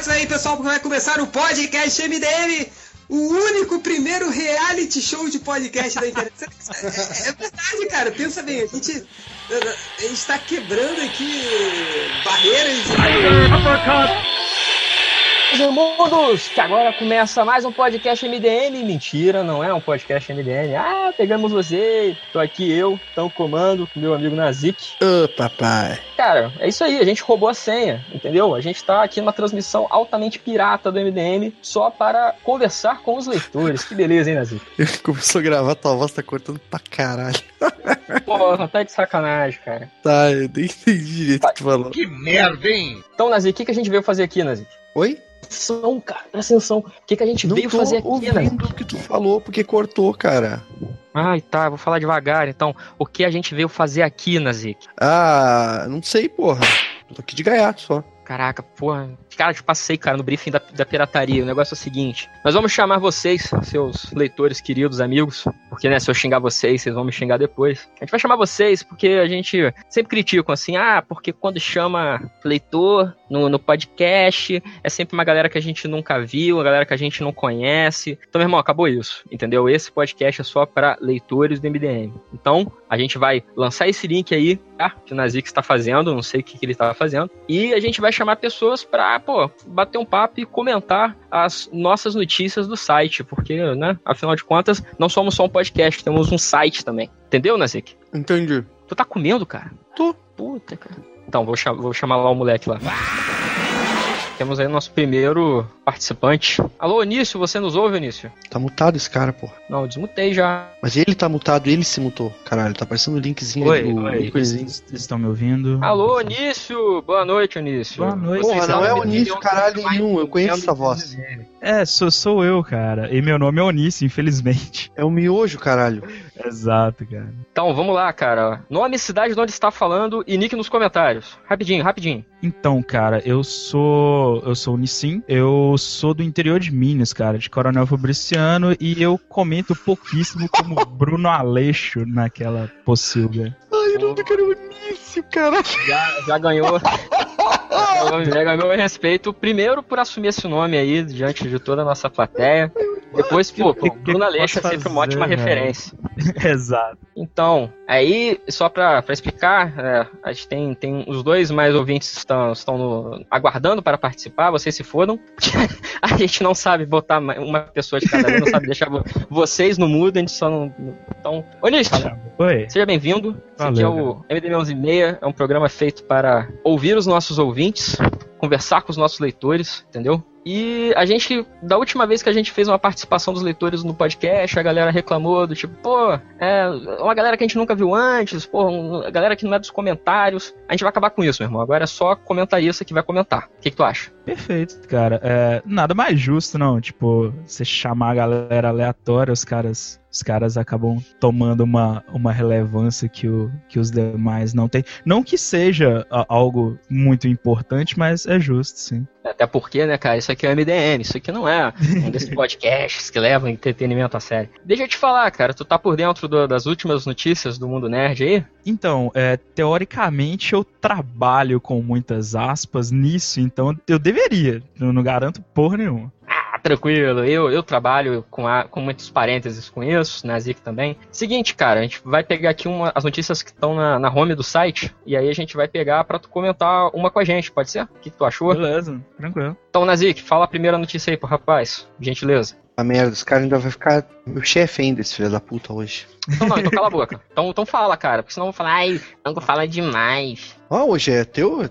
atentos aí, pessoal, porque vai começar o podcast MDM, o único primeiro reality show de podcast da internet. É, é verdade, cara. Pensa bem, a gente, a gente tá quebrando aqui barreiras. De... Mundos, que agora começa mais um podcast MDM. Mentira, não é um podcast MDM. Ah, pegamos você. Tô aqui eu, tão comando, com meu amigo Nazik. Ô, oh, papai. Cara, é isso aí, a gente roubou a senha, entendeu? A gente tá aqui numa transmissão altamente pirata do MDM só para conversar com os leitores. Que beleza, hein, Nazik? Começou a gravar, tua voz tá cortando pra caralho. Porra, tá de sacanagem, cara. Tá, eu nem entendi direito o tá. que tu falou. Que merda, hein? Então, Nazik, o que, que a gente veio fazer aqui, Nazik? Oi? Atenção, cara. Presta atenção. O que, que a gente não veio fazer aqui, né? Não o que tu falou, porque cortou, cara. Ai, tá, vou falar devagar. Então, o que a gente veio fazer aqui, Nazik? Ah, não sei, porra. Tô aqui de gaiato só. Caraca, porra. Cara, te passei, cara, no briefing da, da pirataria. O negócio é o seguinte: nós vamos chamar vocês, seus leitores queridos, amigos, porque, né, se eu xingar vocês, vocês vão me xingar depois. A gente vai chamar vocês porque a gente sempre critica assim, ah, porque quando chama leitor no, no podcast, é sempre uma galera que a gente nunca viu, uma galera que a gente não conhece. Então, meu irmão, acabou isso, entendeu? Esse podcast é só para leitores do MDM. Então, a gente vai lançar esse link aí, tá? Que o Nazik está fazendo, não sei o que, que ele estava fazendo. E a gente vai chamar pessoas pra, pô, bater um papo e comentar as nossas notícias do site, porque, né, afinal de contas, não somos só um podcast, temos um site também. Entendeu, Nazik? Entendi. Tu tá comendo, cara? Tô. Puta, cara. Então, vou, vou chamar lá o moleque lá. Temos aí o nosso primeiro participante. Alô, Onício, você nos ouve, Onício? Tá mutado esse cara, pô. Não, eu desmutei já. Mas ele tá mutado, ele se mutou. Caralho, tá aparecendo o um linkzinho oi, do oi, Vocês estão me ouvindo? Alô, Onício! Boa noite, Onício. Boa noite. Porra, não é Onício, caralho nenhum, eu conheço essa voz. É, sou, sou eu, cara. E meu nome é Onício, infelizmente. É o miojo, caralho. Exato, cara. Então, vamos lá, cara. Nome, cidade de onde está falando e nick nos comentários. Rapidinho, rapidinho. Então, cara, eu sou. Eu sou o Nissim. Eu sou do interior de Minas, cara, de Coronel Fabriciano, e eu comento pouquíssimo como Bruno Aleixo naquela pocilga. Ai, eu não quero Onício, cara. Já, já ganhou. já ganhou meu respeito, primeiro por assumir esse nome aí diante de toda a nossa plateia. Depois, pô, que, Bruno Aleixo é sempre uma ótima referência. Exato. Então, aí, só pra, pra explicar, é, a gente tem, tem os dois mais ouvintes estão, estão no, aguardando para participar, vocês se foram. a gente não sabe botar uma pessoa de cada vez, não sabe deixar vocês no mudo, a gente só não. Então, Onísio, Oi. seja bem-vindo. Esse aqui é o MDM 11 meia, é um programa feito para ouvir os nossos ouvintes, conversar com os nossos leitores, entendeu? E a gente, da última vez que a gente fez uma participação dos leitores no podcast, a galera reclamou do tipo, pô, é uma galera que a gente nunca viu antes, pô, uma galera que não é dos comentários. A gente vai acabar com isso, meu irmão. Agora é só comentarista que vai comentar. O que, que tu acha? Perfeito, cara. É, nada mais justo, não. Tipo, você chamar a galera aleatória, os caras os caras acabam tomando uma, uma relevância que, o, que os demais não têm. Não que seja algo muito importante, mas é justo, sim. Até porque, né, cara, isso aqui é o MDM, isso aqui não é um desses podcasts que levam entretenimento a sério. Deixa eu te falar, cara, tu tá por dentro do, das últimas notícias do mundo nerd aí? Então, é, teoricamente eu trabalho com muitas aspas nisso, então eu deveria, eu não garanto porra nenhuma tranquilo. Eu, eu trabalho com, a, com muitos parênteses com isso, na Zic também. Seguinte, cara, a gente vai pegar aqui uma, as notícias que estão na, na home do site e aí a gente vai pegar para tu comentar uma com a gente, pode ser? O que, que tu achou? Beleza, tranquilo. Então, Nazik, fala a primeira notícia aí pro rapaz, gentileza. A merda, os caras ainda vai ficar meu chefe ainda, esse filho da puta, hoje. Então não, então cala a boca. Então, então fala, cara, porque senão eu vou falar, ai, não fala demais. Ó, oh, hoje é teu.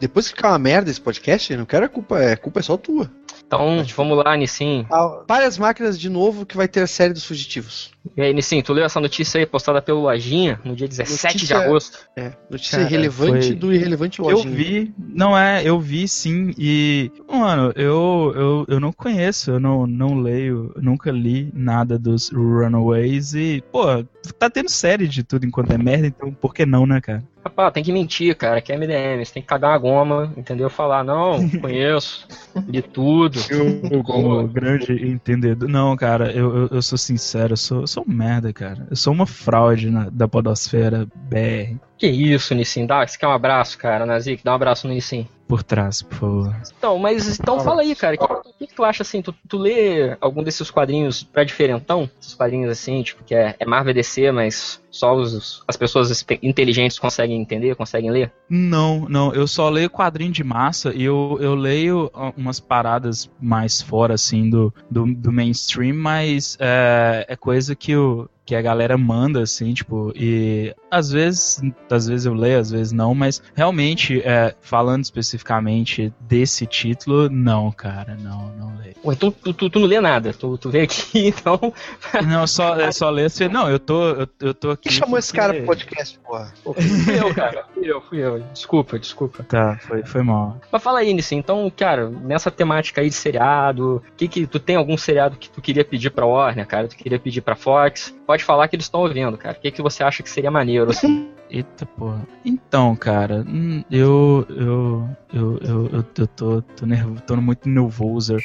Depois que ficar uma merda esse podcast, não quero a culpa, é, a culpa é só tua. Então, vamos lá, Nissim. Ah, várias máquinas de novo que vai ter a série dos fugitivos. E aí, Nissim, tu leu essa notícia aí postada pelo Lojinha no dia 17 notícia, de agosto? É, notícia Cara, irrelevante foi... do irrelevante Lojinha. Eu vi, não é, eu vi sim, e, mano, eu, eu, eu não conheço, eu não, não leio, nunca li nada dos Runaways e, pô, tá tendo série de tudo enquanto é merda, então por que não, né, cara? Rapaz, tem que mentir, cara, que é MDM, você tem que cagar uma goma, entendeu? Falar, não, conheço, de tudo. Eu, como grande entendedor. Não, cara, eu, eu, eu sou sincero, eu sou, eu sou um merda, cara. Eu sou uma fraude na, da podosfera BR. Que isso, Nissin? Dá, você quer um abraço, cara, Nazik? Dá um abraço no Nissin. Por trás, por favor. Então, mas então fala aí, cara. O que, que, tu acha assim? Tu, tu lê algum desses quadrinhos pra diferentão? Esses quadrinhos assim, tipo, que é, é Marvel DC, mas só os, as pessoas inteligentes conseguem entender, conseguem ler? Não, não. Eu só leio quadrinho de massa e eu, eu leio umas paradas mais fora, assim, do, do, do mainstream, mas é, é coisa que o que a galera manda, assim, tipo, e às vezes, às vezes eu leio, às vezes não, mas realmente, é, falando especificamente desse título, não, cara, não, não leio. Ué, então tu, tu, tu, não lê nada, tu, tu veio aqui, então... não, só, é só ler, assim, não, eu tô, eu, eu tô aqui... Quem chamou esse cara pro podcast, porra? fui eu, cara, fui eu, fui eu, desculpa, desculpa. Tá, foi, foi mal. Mas fala aí, Nissi, então, cara, nessa temática aí de seriado, que que, tu tem algum seriado que tu queria pedir pra Warner, cara, tu queria pedir pra Fox? Pode falar que eles estão ouvindo, cara. O que, que você acha que seria maneiro, assim? Eita porra. Então, cara, hum, eu. Eu. Eu, eu, eu, eu tô, tô, nervo, tô muito nervoso.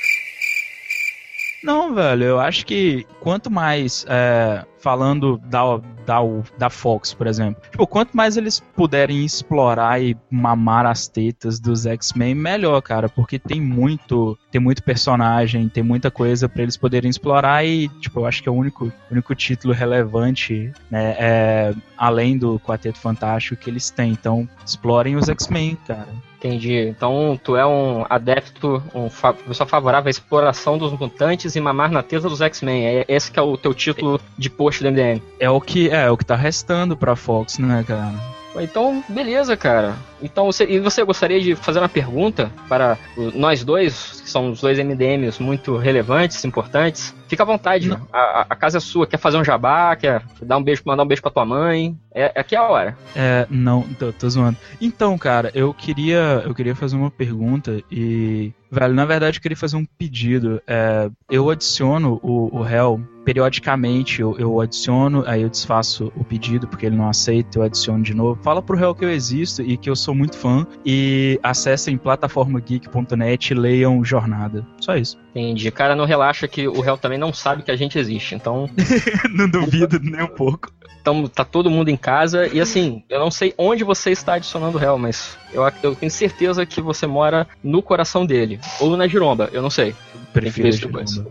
Não, velho, eu acho que quanto mais é, falando da, da, da Fox, por exemplo. Tipo, quanto mais eles puderem explorar e mamar as tetas dos X-Men, melhor, cara, porque tem muito, tem muito personagem, tem muita coisa para eles poderem explorar e, tipo, eu acho que é o único, único título relevante, né, é, além do Quarteto Fantástico que eles têm. Então, explorem os X-Men, cara. Entendi. Então tu é um adepto, um fa pessoa favorável à exploração dos mutantes e mamar na tesa dos X-Men. É esse que é o teu título de post do MDM. É o que é, é o que tá restando pra Fox, né, cara? Então, beleza, cara. Então, você, e você gostaria de fazer uma pergunta para nós dois, que são os dois MDMs muito relevantes, importantes? Fica à vontade, a, a, casa é sua. Quer fazer um jabá? Quer dar um beijo, mandar um beijo pra tua mãe? É, aqui é a hora. É, não, tô, tô zoando. Então, cara, eu queria, eu queria fazer uma pergunta e Velho, na verdade eu queria fazer um pedido. É, eu adiciono o, o réu periodicamente, eu, eu, adiciono, aí eu desfaço o pedido porque ele não aceita, eu adiciono de novo. Fala pro réu que eu existo e que eu sou muito fã e acessem plataformageek.net e leiam Jornada. Só isso. Entendi. Cara, não relaxa que o réu também não sabe que a gente existe, então. não duvido nem um pouco. Então, tá todo mundo em casa. E assim, eu não sei onde você está adicionando o réu, mas eu, eu tenho certeza que você mora no coração dele. Ou na giromba, eu não sei. Prefiro depois.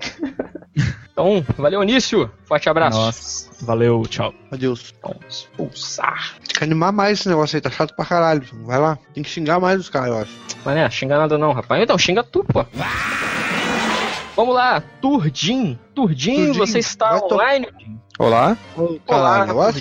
então, valeu, Início. Forte abraço. Nossa, valeu, tchau. Adeus. Vamos expulsar. Animar mais esse negócio aí, tá chato pra caralho. Vai lá. Tem que xingar mais os caras, eu acho. Mas né, xinga nada não, rapaz. Então, xinga tu, pô. Vamos lá, Turdim. Turdim, você está online? Olá. Olá, Olá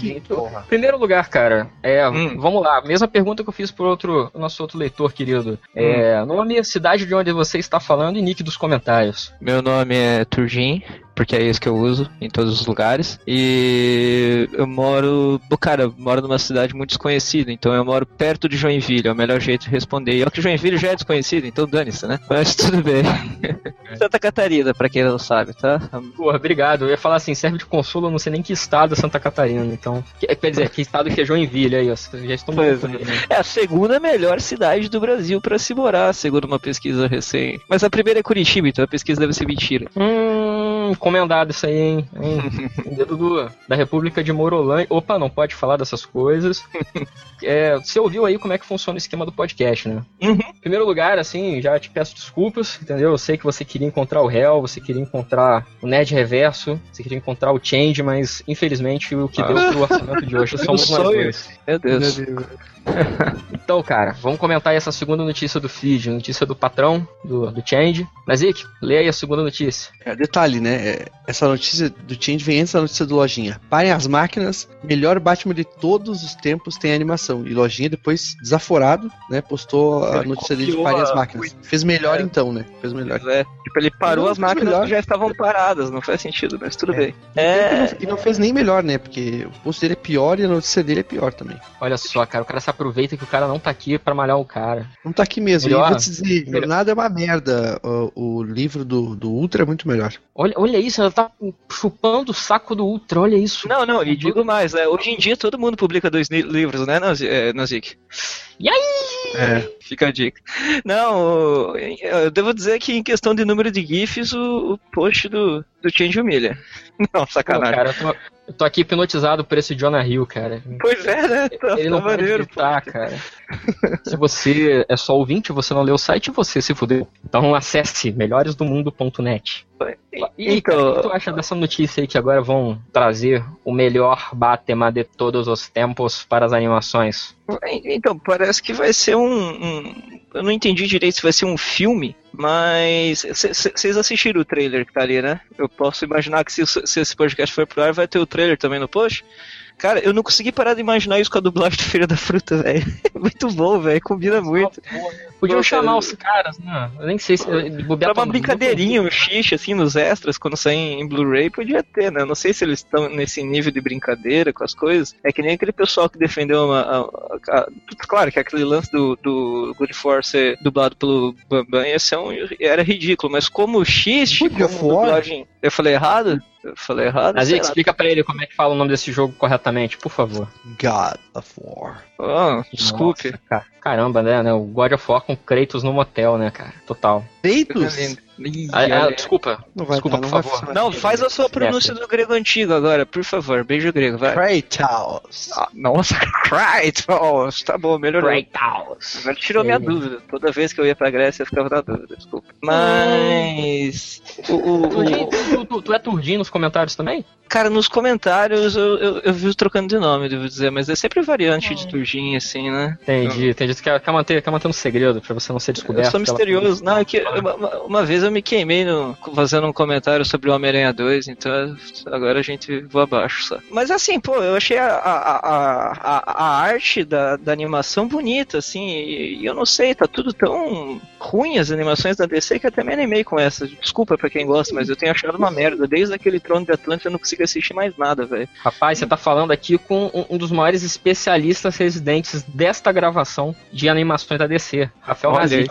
Primeiro lugar, cara, é, hum. vamos lá, mesma pergunta que eu fiz pro outro, nosso outro leitor querido. É, hum. Nome, cidade de onde você está falando e nick dos comentários. Meu nome é Turgin, porque é isso que eu uso em todos os lugares. E eu moro, cara, eu moro numa cidade muito desconhecida, então eu moro perto de Joinville, é o melhor jeito de responder. E é que Joinville já é desconhecido, então dane-se, né? Mas tudo bem. Santa Catarina, pra quem não sabe, tá? Porra, obrigado. Eu ia falar assim, serve de consolo, eu não sei nem que estado é Santa Catarina, então. Quer dizer, que estado que é Joinville aí, ó. Já estou pois, é. Né? é a segunda melhor cidade do Brasil para se morar, segundo uma pesquisa recente. Mas a primeira é Curitiba, então a pesquisa deve ser mentira. Hum, encomendado isso aí, hein? hein? Dedo do, da República de Morolândia. Opa, não pode falar dessas coisas. É, você ouviu aí como é que funciona o esquema do podcast, né? Uhum. Em primeiro lugar, assim, já te peço desculpas, entendeu? Eu sei que você queria encontrar o réu, você queria encontrar o Ned Reverso, você queria encontrar o Change, mas infelizmente o que ah. deu pro orçamento de hoje somos nós dois. Meu Deus. Meu Deus. então, cara, vamos comentar essa segunda notícia do feed, notícia do patrão, do, do Change. Nazik, lê aí a segunda notícia. É, detalhe, né? É, essa notícia do Change vem antes da notícia do Lojinha. Parem as máquinas, melhor Batman de todos os tempos tem animação. E Lojinha depois, desaforado, né? Postou a notícia dele de parem as máquinas. Fez melhor é. então, né? Fez melhor. É, tipo, ele parou as máquinas melhor. que já estavam paradas, não faz sentido, mas tudo é. bem. É... E não fez nem melhor, né? Porque o post dele é pior e a notícia dele é pior também. Olha só, cara, o cara sabe aproveita que o cara não tá aqui pra malhar o cara. Não tá aqui mesmo. Melhor. E vou te dizer, Melhor. Jornada é uma merda. O, o livro do, do Ultra é muito melhor. Olha, olha isso, ela tá chupando o saco do Ultra, olha isso. Não, não, e digo mais, né? Hoje em dia todo mundo publica dois li- livros, né, é, Nazik? E aí? É. Fica a dica. Não, eu devo dizer que em questão de número de GIFs, o, o post do, do Change humilha. Não, Pô, sacanagem. cara, eu tô, eu tô aqui hipnotizado por esse Jonah Hill, cara. Pois é, né? Tá, Ele tá não pode maneiro, gritar, cara. Se você é só ouvinte, você não leu o site, você se fudeu. Então acesse melhoresdomundo.net. E cara, o que Então, tu acha dessa notícia aí que agora vão trazer o melhor Batman de todos os tempos para as animações? então, parece que vai ser um, um- Eu não entendi direito se vai ser um filme, mas. Vocês assistiram o trailer que tá ali, né? Eu posso imaginar que se, se esse podcast for pro ar, vai ter o trailer também no post. Cara, eu não consegui parar de imaginar isso com a dublagem do Feira da Fruta, velho. Muito bom, velho. Combina muito. Podiam Pô, chamar os caras, né? Eu nem sei se. Pra uma brincadeirinha, um xixi, assim, nos extras, quando sair em Blu-ray, podia ter, né? Eu não sei se eles estão nesse nível de brincadeira com as coisas. É que nem aquele pessoal que defendeu uma. a- a- a- claro que aquele lance do, do Good Force ser dublado pelo Bambam ia ser um, era ridículo, mas como X, Good como dublagem. Eu falei errado? Eu falei errado? Mas explica pra ele como é que fala o nome desse jogo corretamente, por favor. God of War. Ah, desculpe. Nossa, cara. Caramba, né, né? O God of War com Kratos no motel, né, cara? Total. Feitos? Ih, Ah, ah, desculpa. Não vai Desculpa, dar, não por vai favor. funcionar. Não, faz a sua pronúncia do grego antigo agora, por favor. Beijo grego, vai. Kratos. Ah, nossa, Kratos! Tá bom, melhorou. Kratos. Agora tirou minha dúvida. Toda vez que eu ia pra Grécia eu ficava na dúvida, desculpa. Mas. O, o- o- tu, tu- tu é Turdinho nos comentários também? cara, nos comentários eu, eu, eu vi trocando de nome, devo dizer, mas é sempre variante de Turginho, assim, né? Entendi, entendi. Tu quer, quer, manter, quer manter um segredo pra você não ser descoberto. Eu sou pela- misterioso. Não, é que uma, uma- uma vez eu me queimei no, fazendo um comentário sobre o Homem-Aranha 2, então agora a gente voa abaixo só. Mas assim, pô, eu achei a, a, a, a, a arte da, da animação bonita, assim, e, e eu não sei, tá tudo tão ruim as animações da DC que eu até me animei com essa. Desculpa pra quem gosta, mas eu tenho achado uma merda. Desde aquele Trono de Atlântida eu não consigo assistir mais nada, velho. Rapaz, você tá falando aqui com um, um dos maiores especialistas residentes desta gravação de animações da DC, Rafael Nazik.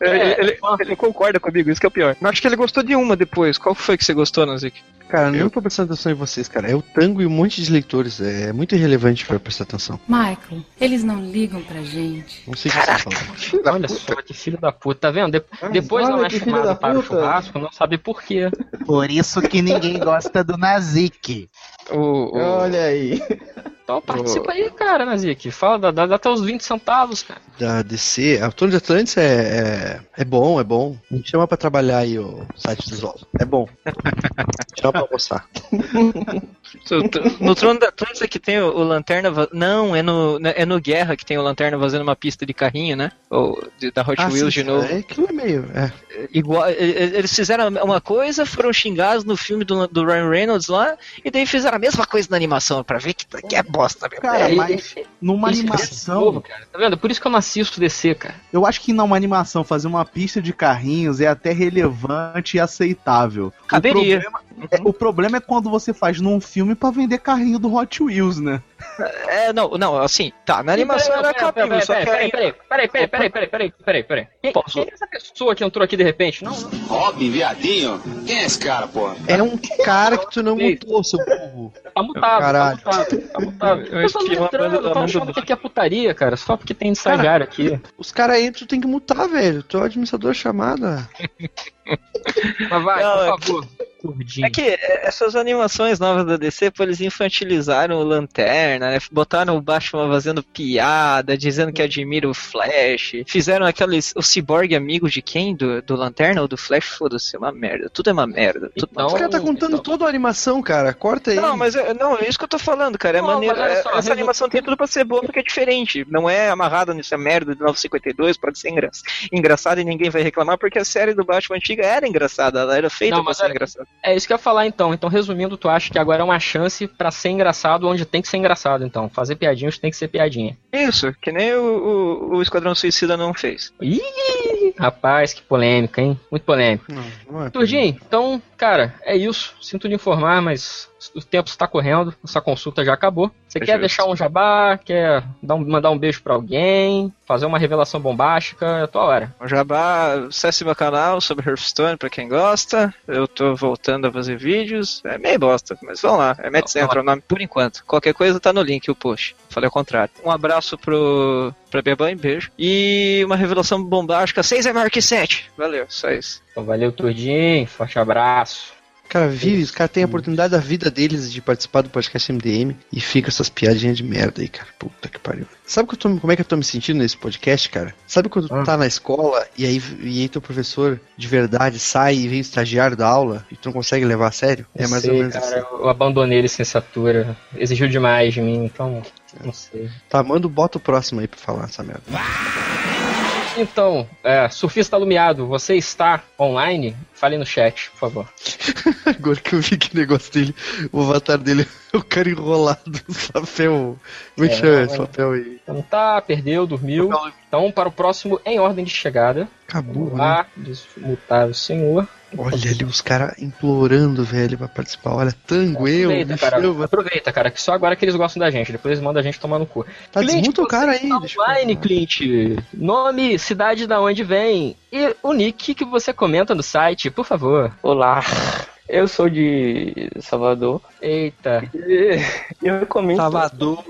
É- Ele, ele- ele concorda comigo, isso que é o pior. Eu acho que ele gostou de uma depois. Qual foi que você gostou, Nazik? Cara, eu não tô prestando atenção em vocês, cara. É o tango e um monte de leitores. É muito irrelevante pra prestar atenção. Michael, eles não ligam pra gente. Não sei o que você falando. Olha só que filho da puta, tá vendo? De- depois olha não é chamado para o puta. churrasco, não sabe por quê. Por isso que ninguém gosta do Nazik. O, o- Olha aí. Então participa aí, cara, Nazik. Fala, dá, dá, até os 20 centavos, cara. Da DC, a Torre de Atlantis é, é, é bom, é bom. Me chama pra trabalhar aí o site dos Oswald. É bom. chama pra almoçar. No Trono da Atlântida que tem o, o Lanterna. va- Não, é no, é no Guerra que tem o Lanterna fazendo uma pista de carrinho, né? Ou de- da Hot Ah, Wheels sim, de novo. É, aquilo é meio. É. Igual, e- e- eles fizeram uma coisa, foram xingados no filme do, do Ryan Reynolds lá, e daí fizeram a mesma coisa na animação, pra ver que, que é bosta mesmo. Cara, É, mas numa Isso- animação, Novo, cara. Tá vendo? Por isso que eu não assisto DC, cara. eu acho que numa animação fazer uma pista de carrinhos é até relevante e aceitável. Caberia. O problema, é, o problema é quando você faz num filme pra vender carrinho do Hot Wheels, né? É, não, não, assim, tá, na animação era cabível, só que aí- peraí, peraí, peraí, peraí, peraí, peraí, peraí, peraí. Quem, quem é essa pessoa que entrou aqui de repente? Não, não. Robin, viadinho? Quem é esse cara, porra? É um cara que tu não mutou, seu burro. Tá mutado, Caralho. tá mutado, tá mutado. Eu Eu tô esquivo a entrando, eu tô achando do- que aqui é putaria, cara, só porque tem estagiário aqui. Os caras entram, tu tem que mutar, velho. Tu é o administrador chamada. Mas vai, Não, é por favor. É que é, essas animações novas da DC, pô, eles infantilizaram o Lanterna, né? Botaram o Batman fazendo piada, dizendo que admira o Flash. Fizeram aqueles. O Cyborg amigo de quem? Do, do Lanterna ou do Flash? Foda-se, é uma merda. Tudo é uma merda. Tudo Então, Os caras tá contando então- toda a animação, cara. Corta aí. Não, mas é, não, é isso que eu tô falando, cara. É Não, maneiro. é- só, essa resu- animação tem tudo pra ser boa porque é diferente. Não é amarrada nessa merda de 952, pode ser engra engraçada e ninguém vai reclamar, porque a série do Batman antiga era engraçada, ela era feita Não, pra ser olha- engraçada. É isso que eu ia falar então. Então, resumindo, tu acha que agora é uma chance pra ser engraçado onde tem que ser engraçado, então. Fazer piadinha onde tem que ser piadinha. Isso, que nem o, o, o Esquadrão Suicida não fez. Ih, rapaz, que polêmica, hein? Muito polêmico. Não, não é. Turdinho, então, cara, é isso. Sinto lhe informar, mas o tempo está correndo, essa consulta já acabou. Você quer Justo. deixar um jabá, quer dar um- mandar um beijo pra alguém, fazer uma revelação bombástica, é a tua hora. O Jabá, acesse meu canal sobre Hearthstone pra quem gosta. Eu tô voltando a fazer vídeos. É meio bosta, mas vamos lá. É Matt Central o nome por enquanto. Qualquer coisa tá no link, o post. Falei ao contrário. Um abraço pro, pra minha mãe, beijo. E uma revelação bombástica: 6 é maior que 7. Valeu, só isso. Então valeu, Turdinho, forte abraço. Cara, vive, os caras têm a oportunidade da vida deles de participar do podcast MDM e fica essas piadinhas de merda aí, cara. Puta que pariu. Sabe que eu tô- como é que eu tô me sentindo nesse podcast, cara? Sabe quando tu Ah. tá na escola e aí, e aí teu professor de verdade sai e vem estagiário da aula e tu não consegue levar a sério? É Não mais sei, ou menos cara, assim. eu abandonei a licenciatura. Exigiu demais de mim, então. Não sei. Tá, manda, bota o próximo aí pra falar essa merda. Então, é, surfista alumiado, você está online? Fale no chat, por favor. Agora que eu vi que negócio dele, o avatar dele é o cara enrolado no papel. Como é que É, chama esse papel aí? Então tá, perdeu, dormiu. Então, para o próximo, em ordem de chegada. Acabou, Vamos né? lá, desmutar o senhor. Olha ali os caras implorando, velho, pra participar. Olha, tango, eu, Aproveita, cara. Aproveita, cara, que só agora que eles gostam da gente. Depois eles mandam a gente tomar no cu. Tá, Clint, desmuta o cara aí. tá eu- online, Clint. Nome, cidade da onde vem e o nick que você comenta no site, por favor. Olá, eu sou de Salvador. Eita. E Eu comento Salvador,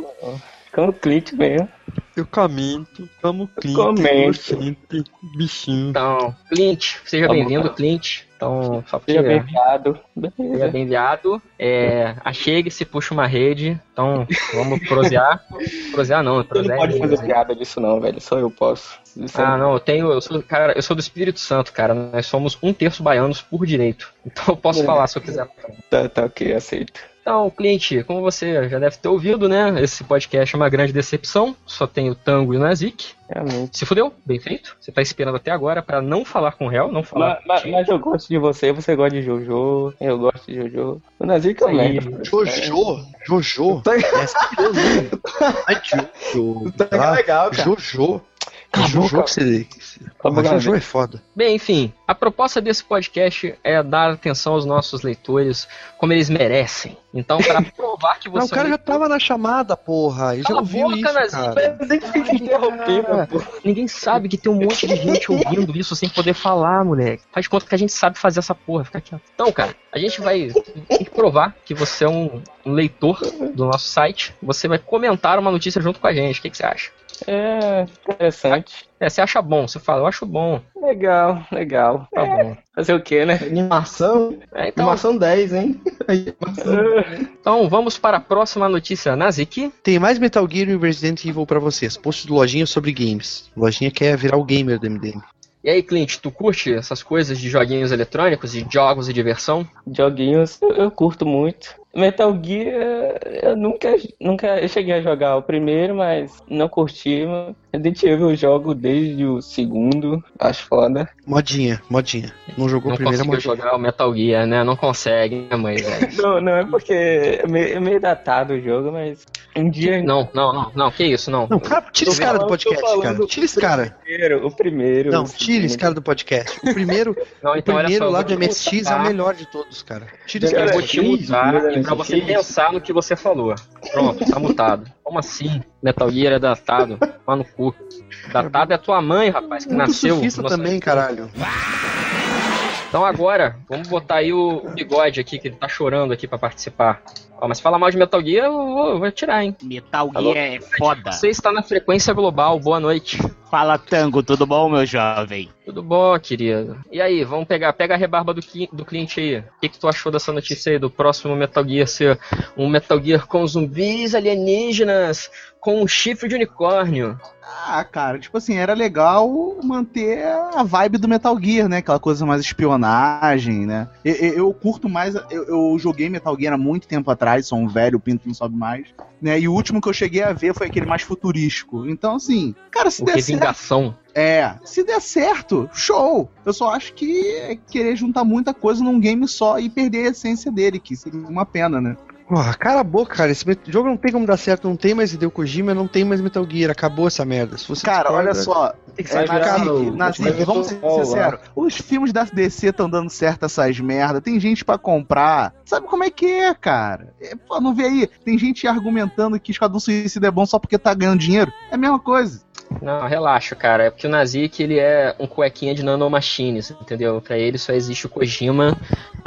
com o Clint mesmo. eu comento, como Clint, comento. docente, bichinho. Então, Clint, seja bem-vindo. Clint. Então, só Seja porque bem-vindo. seja Beleza. bem-viado. É, achegue-se, puxa uma rede. Então, vamos prosear. prosear não, Você não prosear. pode é fazer piada disso não, velho. Só eu posso. Isso é- Ah, não, eu tenho. Eu sou, cara, eu sou do Espírito Santo, cara. Nós somos um terço baianos por direito. Então eu posso É. falar se eu quiser. Tá, tá ok, aceito. Então, Clint, como você já deve ter ouvido, né? Esse podcast é uma grande decepção. Só tem o Tango e o Nazik. Realmente. Se fudeu, bem feito. Você tá esperando até agora pra não falar com o réu, não falar. Mas, mas- mas eu gosto de você, você gosta de Jojo, eu gosto de Jojo. O Nazik é aí. merda. Jojo, Jojo. Tá- É Jojo. Tá? legal, cara. Jojo. Cala a boca. você. Cala Porra, Jojo é foda. Bem, enfim, a proposta desse podcast é dar atenção aos nossos leitores como eles merecem. Então, para provar que você o cara é já tava na chamada, porra. Ele já Cala ouviu boca, isso, cara. Mas nem te interrompendo, Cara, pô. Ninguém sabe que tem um monte de gente ouvindo isso sem poder falar, moleque. Faz conta que a gente sabe fazer essa porra, fica quieto. Então, cara, a gente vai tem que provar que você é um, um leitor do nosso site. Você vai comentar uma notícia junto com a gente. O que, que você acha? É, interessante. É, você acha bom, você fala, eu acho bom. Legal, legal. Tá bom. Fazer o quê, né? Animação? É, então, Animação 10, hein? Animação. então, vamos para a próxima notícia. Nazik. Tem mais Metal Gear e Resident Evil pra vocês. Post do Lojinha sobre games. Lojinha quer virar o gamer do MDM. E aí, Clint, tu curte essas coisas de joguinhos eletrônicos, de jogos e diversão? Joguinhos eu curto muito. Metal Gear, eu nunca, nunca eu cheguei a jogar o primeiro, mas não curti. Resident Evil eu jogo desde o segundo, acho foda. Modinha, modinha. Não jogou Não a primeira conseguiu modinha. jogar o Metal Gear, né? Não consegue, né, mãe? Não, não é porque é meio, é meio datado o jogo, mas um dia. Não, não, não, não, que isso, não. Não, cara, tira esse cara do podcast, cara. Tira esse cara. O primeiro, o primeiro. Não, o tira esse cara do podcast. O primeiro, Não, o então olha primeiro só, lá do MSX é o melhor de todos, cara. Tira esse Eu cara. vou do podcast. Pra você pensar no que você falou. Pronto, tá mutado. Como assim? Metal Gear é datado. Lá no cu. Datado é tua mãe, rapaz, que Muito nasceu. Nossa, também, caralho. Então agora, vamos botar aí o, bigode aqui, que ele tá chorando aqui pra participar. Ó, mas fala mal de Metal Gear, eu vou, eu vou tirar, hein? Metal Alô? Gear é foda. Você está na frequência global, boa noite. Fala Tango, tudo bom, meu jovem? Tudo bom, querido? E aí, vamos pegar, pega a rebarba do, do cliente aí. O que, que tu achou dessa notícia aí do próximo Metal Gear ser um Metal Gear com zumbis alienígenas, com um chifre de unicórnio? Ah, cara, tipo assim, era legal manter a vibe do Metal Gear, né? Aquela coisa mais espionagem, né? Eu, eu- eu curto mais. Eu, eu joguei Metal Gear há muito tempo atrás, sou um velho, o pinto não sobe mais. Né? E o último que eu cheguei a ver foi aquele mais futurístico. Então, assim, cara, se O der certo. É, se der certo, show! Eu só acho que é querer juntar muita coisa num game só e perder a essência dele, que seria uma pena, né? Porra, cala a boca, cara. Esse jogo não tem como dar certo. Não tem mais Hideo Kojima, não tem mais Metal Gear. Acabou essa merda. Se você Cara, discorda- olha só. Tem que ser. Nazik, vamos ser sinceros. Os filmes da DC estão dando certo essas merda. Tem gente pra comprar. Sabe como é que é, cara? É, pô, não vê aí. Tem gente argumentando que Esquadrão Suicida é bom só porque tá ganhando dinheiro. É a mesma coisa. Não, relaxa, cara. É porque o Nazik, ele é um cuequinha de nanomachines, entendeu? Pra ele só existe o Kojima.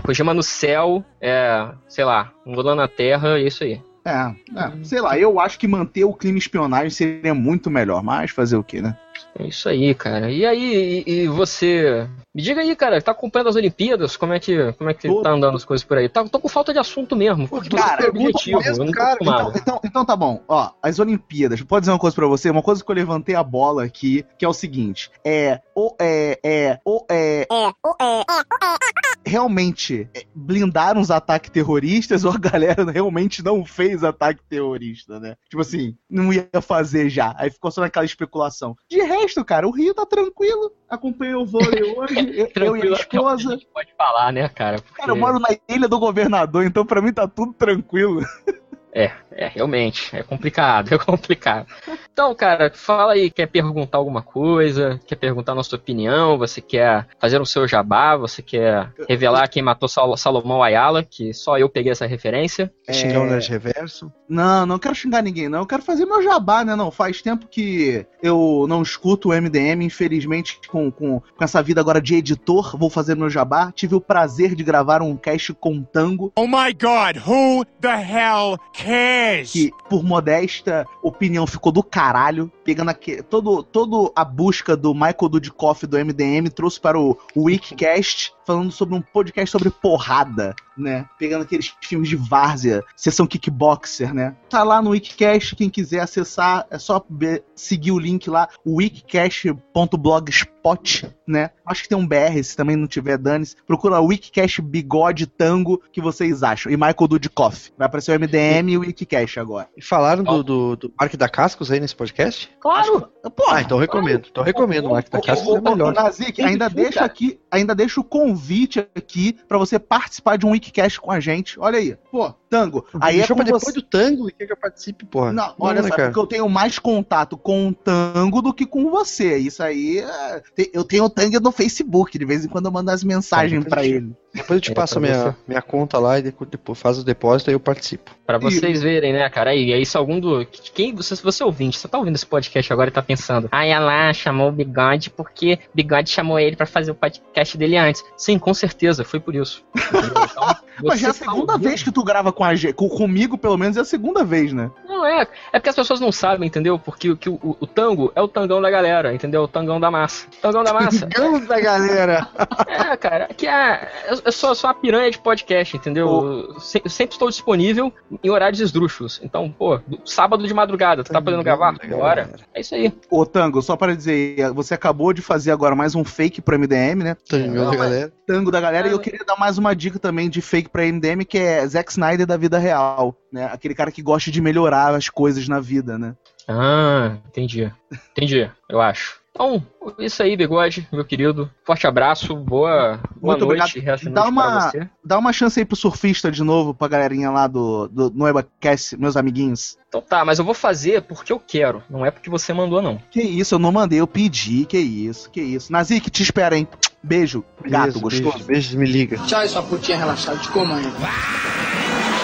Kojima no céu, é, sei lá, Lula na terra, é isso aí. É, é, sei lá, eu acho que manter o clima espionagem seria muito melhor, mas fazer o quê, né? É isso aí, cara. E aí, e, e você. Me diga aí, cara, tá acompanhando as Olimpíadas? Como é que, como é que tá andando as coisas por aí? Tá, tô com falta de assunto mesmo. Tô Cara, super objetivo, tô cara, então, então, então tá bom. Ó, as Olimpíadas. Pode dizer uma coisa pra você? Uma coisa que eu levantei a bola aqui, que é o seguinte: é. O, é, é, o, é, realmente é, blindaram os ataques terroristas ou a galera realmente não fez ataque terrorista, né? Tipo assim, não ia fazer já. Aí ficou só naquela especulação. De resto, cara, o Rio tá tranquilo. Acompanhei o vôlei hoje. eu- e a esposa. a gente pode falar, né, cara? Porque- Cara, eu moro na ilha do governador, então pra mim tá tudo tranquilo. É, é, realmente, é complicado, é complicado. Então, cara, fala aí, quer perguntar alguma coisa? Quer perguntar a nossa opinião? Você quer fazer o seu jabá? Você quer revelar quem matou Sal- Salomão Ayala? Que só eu peguei essa referência. Xingar o É. Nerd Reverso. Não, não quero xingar ninguém, não. Eu quero fazer meu jabá, né? Não, faz tempo que eu não escuto o MDM, infelizmente, com, com, com essa vida agora de editor, vou fazer meu jabá. Tive o prazer de gravar um cast com Tango. Oh my god, who the hell cares? Que, por modesta opinião, ficou do caralho. Pegando aqui, todo, todo a busca do Michael Dudikoff do MDM, trouxe para o Wikicast, falando sobre um podcast sobre porrada, né? Pegando aqueles filmes de várzea, sessão kickboxer, né? Tá lá no Wikicast, quem quiser acessar, é só seguir o link lá, wikicast.blogspot, né? Acho que tem um BR, se também não tiver, dane-se. Procura Wikicast Bigode Tango, que vocês acham. E Michael Dudikoff. Vai aparecer o MDM e o Wikicast agora. E falaram do, do, do Parque da Cascos aí nesse podcast? Claro! Ah, então recomendo. Então recomendo. O Parque da Cascos é melhor. Nazik, ainda deixa aqui, ainda deixa o convite aqui pra você participar de um Wikicast com a gente. Olha aí. Pô, Tango. Aí é Deixou com pra depois você. do tango e quer que eu participe, porra. Não, olha né, só, cara? porque eu tenho mais contato com o Tango do que com você. Isso aí, é, eu tenho o Tango no Facebook, de vez em quando eu mando as mensagens Tá, pra depois ele. Depois eu te É, passo pra minha, você. minha conta lá e depois, faz o depósito e eu participo. Pra vocês verem, né, cara? Aí, aí se algum do. Quem, você, se você é ouvinte, você tá ouvindo esse podcast agora e tá pensando, ah, ela lá chamou o Bigode porque Bigode chamou ele pra fazer o podcast dele antes. Sim, com certeza, foi por isso. Então, Mas já é a tá segunda ouvindo- vez que tu grava com a gente. com- Comigo, pelo menos, é a segunda vez, né? Não é, é porque as pessoas não sabem, entendeu? Porque o, que o, o- o tango é o tangão da galera, entendeu? O tangão da massa. Tangão da massa. Tangão da galera. É, cara, que é. Eu sou, eu sou uma piranha de podcast, entendeu? Eu se- eu sempre estou disponível em horários esdrúxulos. Então, pô, sábado de madrugada, tu tá podendo gravar? Bora. É isso aí. Ô, Tango, só para dizer, você acabou de fazer agora mais um fake pro MDM, né? Tangão da galera. Tango da galera, e eu queria dar mais uma dica também de fake pra MDM, que é Zack Snyder da vida real, né? Aquele cara que gosta de melhorar as coisas na vida, né? Ah, entendi. Entendi, eu acho. Então, isso aí, bigode, meu querido. Forte abraço, boa, boa Muito noite, obrigado. resto de Dá uma, você. dá uma chance aí pro surfista de novo, pra galerinha lá do, do NoebaCast, meus amiguinhos. Então tá, mas eu vou fazer porque eu quero, não é porque você mandou, não. Que isso, eu não mandei, eu pedi, que isso, que isso. Nazik, te espera, hein? Beijo, gato, Beleza, gostoso. Beijos, beijos, me liga. Tchau, sua putinha relaxada, te como ainda.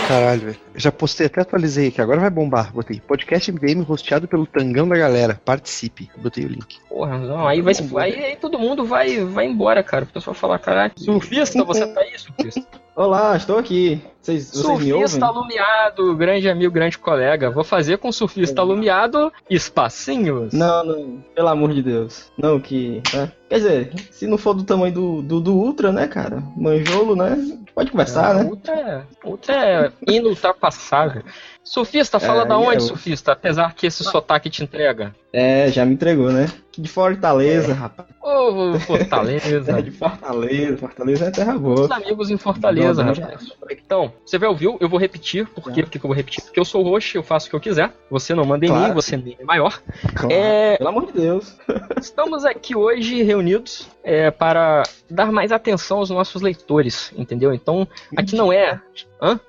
Caralho, velho. Eu já postei, até atualizei aqui, agora vai bombar. Botei podcast MDM rosteado pelo Tangão da Galera. Participe. Botei o link. Porra, não, aí vai aí, aí todo mundo vai, vai embora, cara. O pessoal falar, caralho, surfista, você tá aí, surfista. Olá, estou aqui. Vocês, vocês me ouvem? Surfista alumiado, grande amigo, grande colega. Vou fazer com surfista alumiado espacinhos. Não, não, pelo amor de Deus. Não, que. né? Quer dizer, se não for do tamanho do, do, do Ultra, né, cara? Manjolo, né? Pode conversar, né? Ultra é, ultra é inultrapassável. Surfista, fala É, da onde, é, surfista? Apesar que esse sotaque te entrega. É, já me entregou, né? Que de Fortaleza, rapaz. Ô, Ô, Fortaleza. É de Fortaleza, Fortaleza é terra boa. Os amigos em Fortaleza, rapaz. Então, você vai ouvir, eu vou repetir. Por quê? Porque eu vou repetir? Porque eu sou roxo, eu faço o que eu quiser. Você não manda em Claro. mim, você nem é maior. Claro, É, Pelo amor de Deus. Estamos aqui hoje reunidos é, para dar mais atenção aos nossos leitores, entendeu? Então, aqui não é. Hã?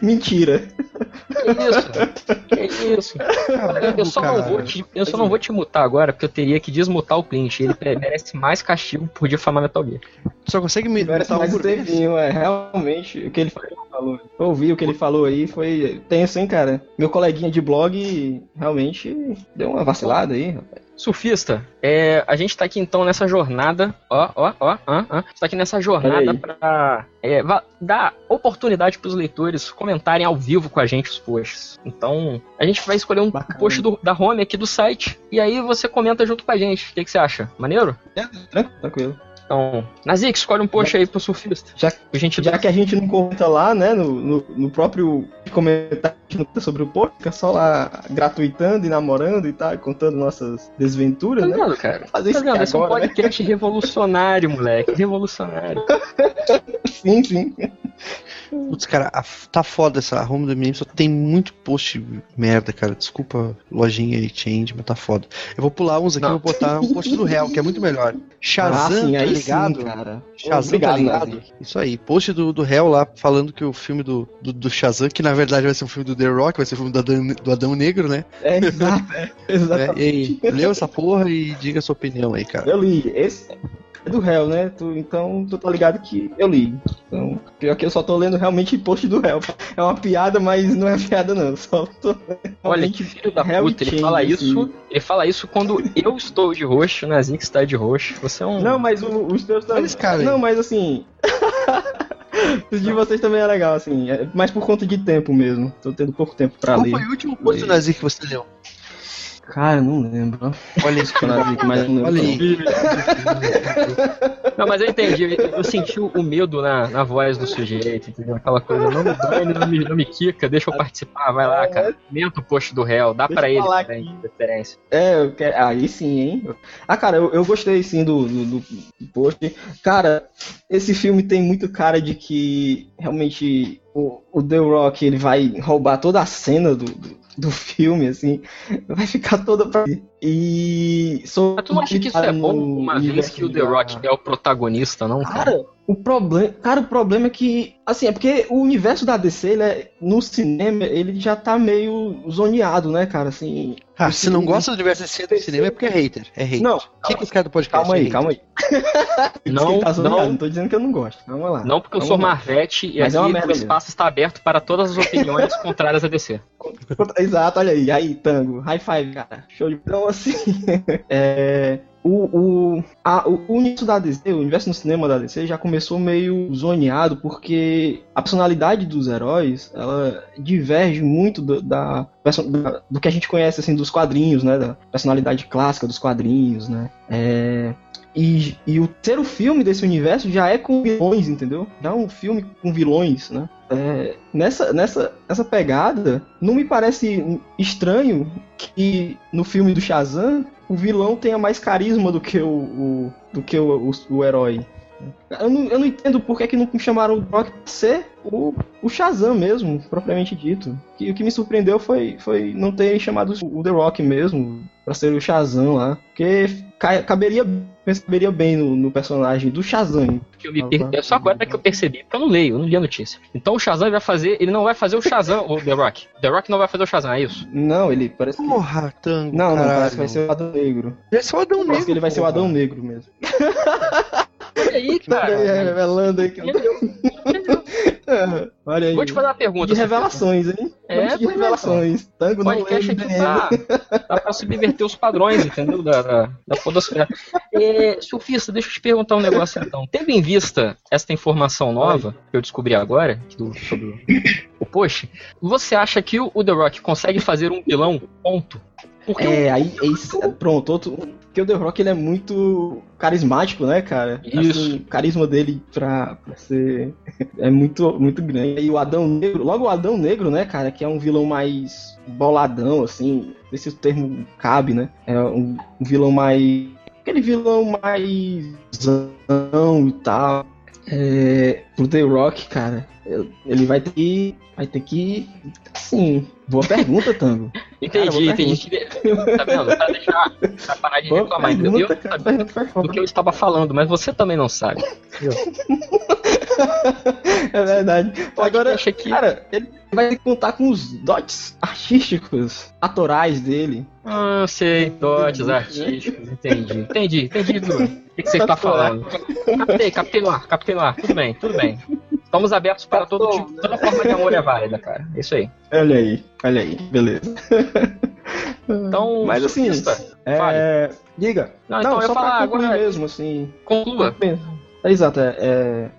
Mentira. Que isso? Que isso? Eu só, não vou te, eu só não vou te mutar agora, porque eu teria que desmutar o Clint. Ele merece mais castigo por difamar Metal Gear. Só consegue me botar um tempinho, é. Realmente, o que ele falou. Eu ouvi o que ele falou aí, foi tenso, hein, cara. Meu coleguinha de blog realmente deu uma vacilada aí, rapaz. Surfista, é, a gente tá aqui então nessa jornada, ó, ó, ó, ó, ó, tá aqui nessa jornada pra é, dar oportunidade pros leitores comentarem ao vivo com a gente os posts. Então, a gente vai escolher um post do- da home aqui do site, e aí você comenta junto com a gente. O que, que você acha? Maneiro? Tranquilo. Então, Nazik, escolhe um post aí pro surfista. Já, gente já que a gente não comenta lá, né, no, no, no próprio comentário sobre o post, fica só lá gratuitando e namorando e tal, contando nossas desventuras, Tá né? vendo, cara? Fazer Tá isso vendo? Esse é um né? podcast revolucionário, moleque. Revolucionário. Sim, sim. Putz, cara, a- tá foda essa home do MM, só tem muito post merda, cara. Desculpa, lojinha e change, mas tá foda. Eu vou pular uns aqui e vou botar um post do réu, que é muito melhor. Shazam, Ah, sim, tá aí ligado? sim, cara. Shazam, Obrigado, tá ligado? Nazik. Isso aí, post do, do réu lá falando que o filme do, do, do Shazam, que na verdade vai ser um filme do The Rock, vai ser um filme do Adão, do Adão Negro, né? É, exato, é, exatamente. É, e aí, leu essa porra e diga a sua opinião aí, cara. Eu li. Esse é do réu, né? Tu, então tu tá ligado que eu li. Então, pior que eu só tô lendo realmente post do réu. É uma piada, mas não é piada não. Só tô lendo Olha, que filho da réu puta, ele change, fala assim. isso. Ele fala isso quando eu estou de roxo, o Nazik está de roxo. Você é um. Não, mas o- os teus também. Não, mas assim. Os de vocês também é legal, assim. É mais por conta de tempo mesmo. Tô tendo pouco tempo pra Qual ler. foi o último post do Nazi que você leu? Cara, não lembro. Olha isso, mas não lembro. Olha aí. Não, mas eu entendi. Eu senti o medo na, na voz do sujeito, entendeu? Aquela coisa, não me bane, não me, não me quica, deixa eu participar, vai lá, cara. Comenta o post do réu, dá Deixa pra ele também, preferência. É, eu quero... aí sim, hein? Ah, cara, eu, eu gostei sim do, do, do post. Cara, esse filme tem muito cara de que realmente o, o The Rock ele vai roubar toda a cena do, do, do filme, assim. Vai ficar toda pra. E. Sou Mas tu não acha que isso é bom, uma vez que o The Rock é o protagonista, não, cara? Cara, o problema, cara, o problema é que, assim, é porque o universo da DC, ele é, no cinema, ele já tá meio zoneado, né, cara, assim. Ah, se não gosta do universo DC do cinema é porque é hater. É hater. Não, O que, que esse cara do podcast calma é aí, hater? calma aí. Não, Ele tá não. não tô dizendo que eu não gosto. Calma lá. Não porque eu Calma sou lá. Marvete e Mas é aqui merda o mesmo. espaço está aberto para todas as opiniões contrárias a DC. Exato, olha aí, aí, Tango, high five, cara. Show de. Então, assim, é. O, o, a, o universo da DC, o universo no cinema da DC já começou meio zoneado porque a personalidade dos heróis ela diverge muito do, da, da- do que a gente conhece assim dos quadrinhos, né? Da personalidade clássica dos quadrinhos, né? É, e, e o terceiro filme desse universo já é com vilões, entendeu? Já é um filme com vilões, né? É, nessa, nessa, nessa pegada, não me parece estranho que no filme do Shazam o vilão tenha mais carisma do que o, o- do que o, o, o herói. Eu não, eu não entendo por que, que não chamaram o Brock pra ser o, o Shazam mesmo, propriamente dito. Que, o que me surpreendeu foi, foi não ter chamado o The Rock mesmo pra ser o Shazam lá. Porque ca- caberia, caberia bem no, no personagem do Shazam. Que eu me per... É só agora que eu percebi, porque eu não leio, eu não li a notícia. Então o Shazam vai fazer, ele não vai fazer o Shazam, o The Rock. The Rock não vai fazer o Shazam, é isso? Não, ele parece que. Porra, tango. Não, não, caralho. parece que vai ser o Adão Negro. Vai ser o Adão Parece Negro. que ele vai ser o. Adão Negro mesmo. Olha aí, Tá cara. revelando aí que eu É, Olha aí. Vou te fazer uma pergunta. De revelações, hein? É, de é, revelações. Tango O não podcast lembra aqui tá, tá pra subverter os padrões, entendeu? Da, da, da podosfera. É, surfista, deixa eu te perguntar um negócio então. Tendo em vista essa informação nova que eu descobri agora do- sobre o- post, você acha que o, o The Rock consegue fazer um vilão? Ponto. Porque É, aí, é isso, pronto, outro. Porque o The Rock ele é muito carismático, né, cara? Isso. Assim, o carisma dele pra, pra ser. É muito, muito grande. E o Adão Negro, logo o Adão Negro, né, cara, que é um vilão mais boladão, assim. Não sei se o termo cabe, né? É um, um vilão mais. aquele vilão mais e tal. É, pro The Rock, cara, ele vai ter que. Vai ter que. Assim, boa pergunta, Tango. Entendi, Cara, entendi. Tá vendo? Pra deixar. Pra parar de Boa reclamar, entendeu? pergunta, Eu cara, pergunta do que eu estava falando, mas você também não sabe. É verdade. Agora, Podcast aqui. cara, ele vai ter que contar com os dotes artísticos, atorais dele. Ah, sei, dotes artísticos, entendi. Entendi, entendi, Dudu. O que, que você está falando? Captei, captei no ar, captei no ar. Tudo bem, tudo bem. Estamos abertos para todo tipo, toda forma de amor é válida, cara. É isso aí. Olha aí, olha aí, beleza. Então, Mas assim, é... diga. Não, então eu ia falar agora- mesmo, assim. Conclua. É, exato, é, é-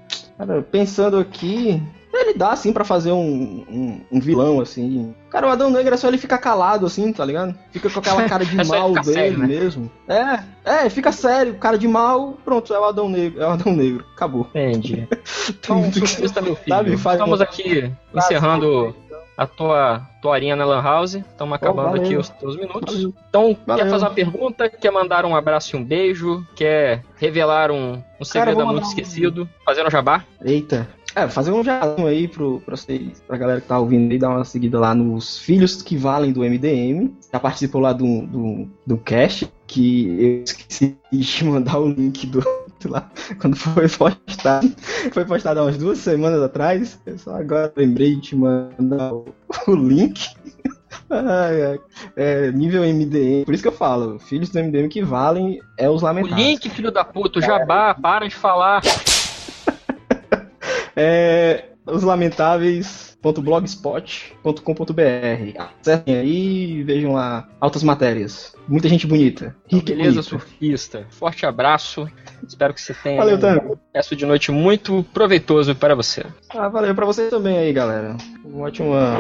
cara, pensando aqui, ele dá assim pra fazer um, um, um vilão assim. Cara, o Adão Negro é só ele ficar calado assim, tá ligado? Fica com aquela cara de É mal dele sério, né? mesmo. É, é, fica sério, cara de mal, pronto, é o Adão Negro, é o Adão Negro, acabou. Entendi. Então, surfista, meu filho. Sabe, Estamos um- aqui encerrando a tua, tua horinha na Lan House. Estamos acabando valeu. aqui os teus minutos. Então, Valeu. quer fazer uma pergunta? Quer mandar um abraço e um beijo? Quer revelar um, um segredo vou muito um- esquecido? Fazer um jabá? Eita. É, fazer um jazinho aí pro, pra vocês, pra galera que tá ouvindo aí, dar uma seguida lá nos Filhos que Valem do MDM. Já participou lá do, do, do cast, que eu esqueci de mandar o link do lá, quando foi postado. Foi postado há umas duas semanas atrás. Eu só agora lembrei de te mandar o, o link. Ai. É, nível MDM, por isso que eu falo, filhos do MDM que valem é os O lamentáveis. link, filho da puta, o jabá, para de falar. É os lamentáveis.blogspot.com.br. Acessem aí e vejam lá altas matérias. Muita gente bonita. Rica e Beleza, bonita. surfista. Forte abraço. Espero que você tenha Valeu, um resto de noite muito proveitoso para você. Ah, valeu pra vocês também aí, galera. Um ótimo ano.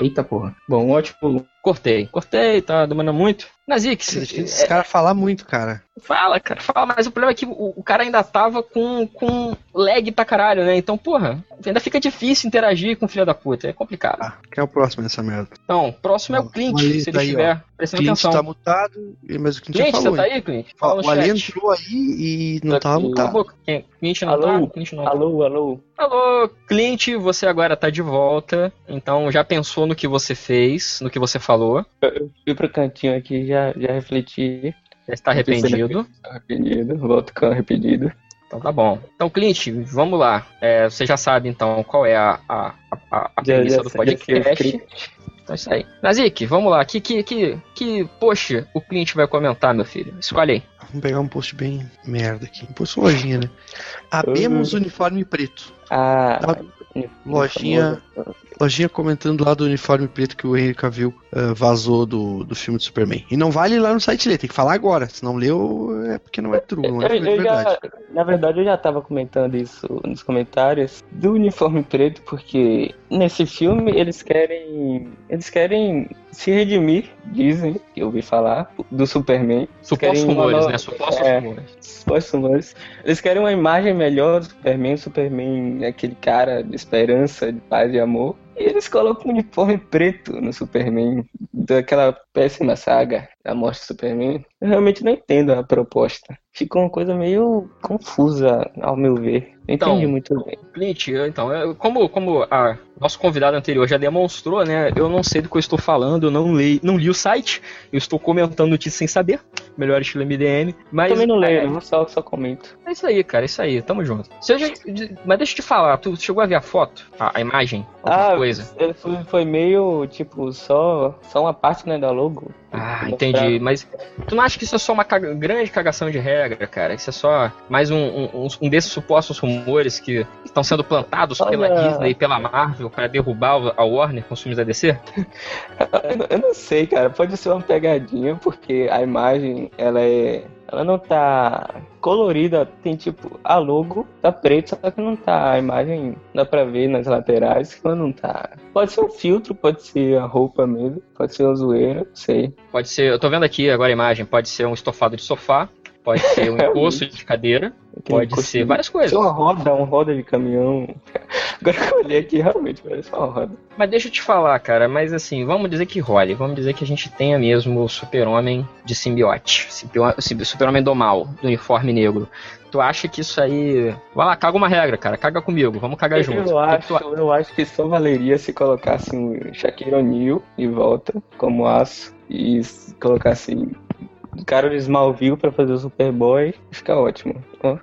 Eita porra. Bom, um ótimo. Cortei. Cortei, tá demorando muito. Nazik, Esses caras falar muito, cara. Fala, cara, fala, mas o problema é que o, o cara ainda tava com, com lag pra caralho, né? Então, porra, ainda fica difícil interagir com o filho da puta, é complicado. Quem é o próximo nessa merda? Então, próximo é o Clint, o se ele aí, estiver ó. prestando Clint atenção. tá mutado, mas o Clint, Clint, já falou. você tá aí, Clint? Fala no o Ali entrou aí e não tava Cala a mutado. Clint não Alô? tá? O Clint não tá. Alô, alô. Alô, Clint, você agora tá de volta. Então já pensou no que você fez, no que você falou. Eu fui pro cantinho aqui, já, já refleti. Já está arrependido. Arrependido, volto com arrependido. Então tá bom. Então, Clint, vamos lá. É, você já sabe então qual é a, a, a, a Já- premissa já do já podcast. Então é isso aí. Nazik, vamos lá. Que, que, que, que post o Clint vai comentar, meu filho? Escolhe aí. Vamos pegar um post bem merda aqui. Um post lojinha, né? Abemos uniforme preto. Ah, Lojinha, lojinha comentando lá do uniforme preto que o Henry Cavill ah, vazou do, do filme do Superman. E não vale lá no site ler, tem que falar agora. Se não leu, é porque não é true, não é Eu, eu verdade. já, na verdade, eu já tava comentando isso nos comentários do uniforme preto, porque nesse filme eles querem. Eles querem se redimir, dizem, que eu ouvi falar, do Superman. Supostos rumores, nova- né? Supostos é, rumores. supostos rumores. Eles querem uma imagem melhor do Superman. O Superman é aquele cara de esperança, de paz e amor. E eles colocam um uniforme preto no Superman, daquela péssima saga da morte do Superman. Eu realmente não entendo a proposta. Ficou uma coisa meio confusa, ao meu ver. Não Então, entendi muito bem. Clint, então, como, como a nosso convidado anterior já demonstrou, né? Eu não sei do que eu estou falando, eu não li, não li o site, eu estou comentando notícias sem saber. Melhor estilo MDM. Mas Também não leio, é, eu só, só comento. É isso aí, cara, é isso aí, tamo junto. Seja, mas deixa eu te falar, tu chegou a ver a foto? A, a imagem? Alguma Ah, coisa? foi, foi meio, tipo, só, só uma parte, né, da logo. Ah, Mostrar- entendi. Mas tu não acha que isso é só uma caga- grande cagação de regra, cara? Isso é só mais um, um, um desses supostos rumores que estão sendo plantados pela Olha. Disney e pela Marvel para derrubar a Warner com os filmes da DC? Eu, não- eu não sei, cara. Pode ser uma pegadinha, porque a imagem, ela é. Ela não tá colorida, tem tipo a logo tá preto, só que não tá a imagem, dá pra ver nas laterais que ela não tá. Pode ser um filtro, pode ser a roupa mesmo, pode ser uma zoeira, não sei. Pode ser, eu tô vendo aqui agora a imagem, pode ser um estofado de sofá, pode ser um encosto de cadeira, pode encosto ser de- várias coisas. Uma roda, uma roda de caminhão. Agora que eu olhei aqui, realmente parece uma roda. Mas deixa eu te falar, cara, mas assim, vamos dizer que role, vamos dizer que a gente tenha mesmo o super-homem de simbiote, Simbio- sim- super-homem do mal, do uniforme negro. Tu acha que isso aí... Vai lá, caga uma regra, cara, caga comigo, vamos cagar junto. Eu O que que acho, tu eu acho que só valeria se colocasse um Shaquille O'Neal de volta como aço e colocasse cara de Smallville pra fazer o Superboy, fica ótimo. Ó,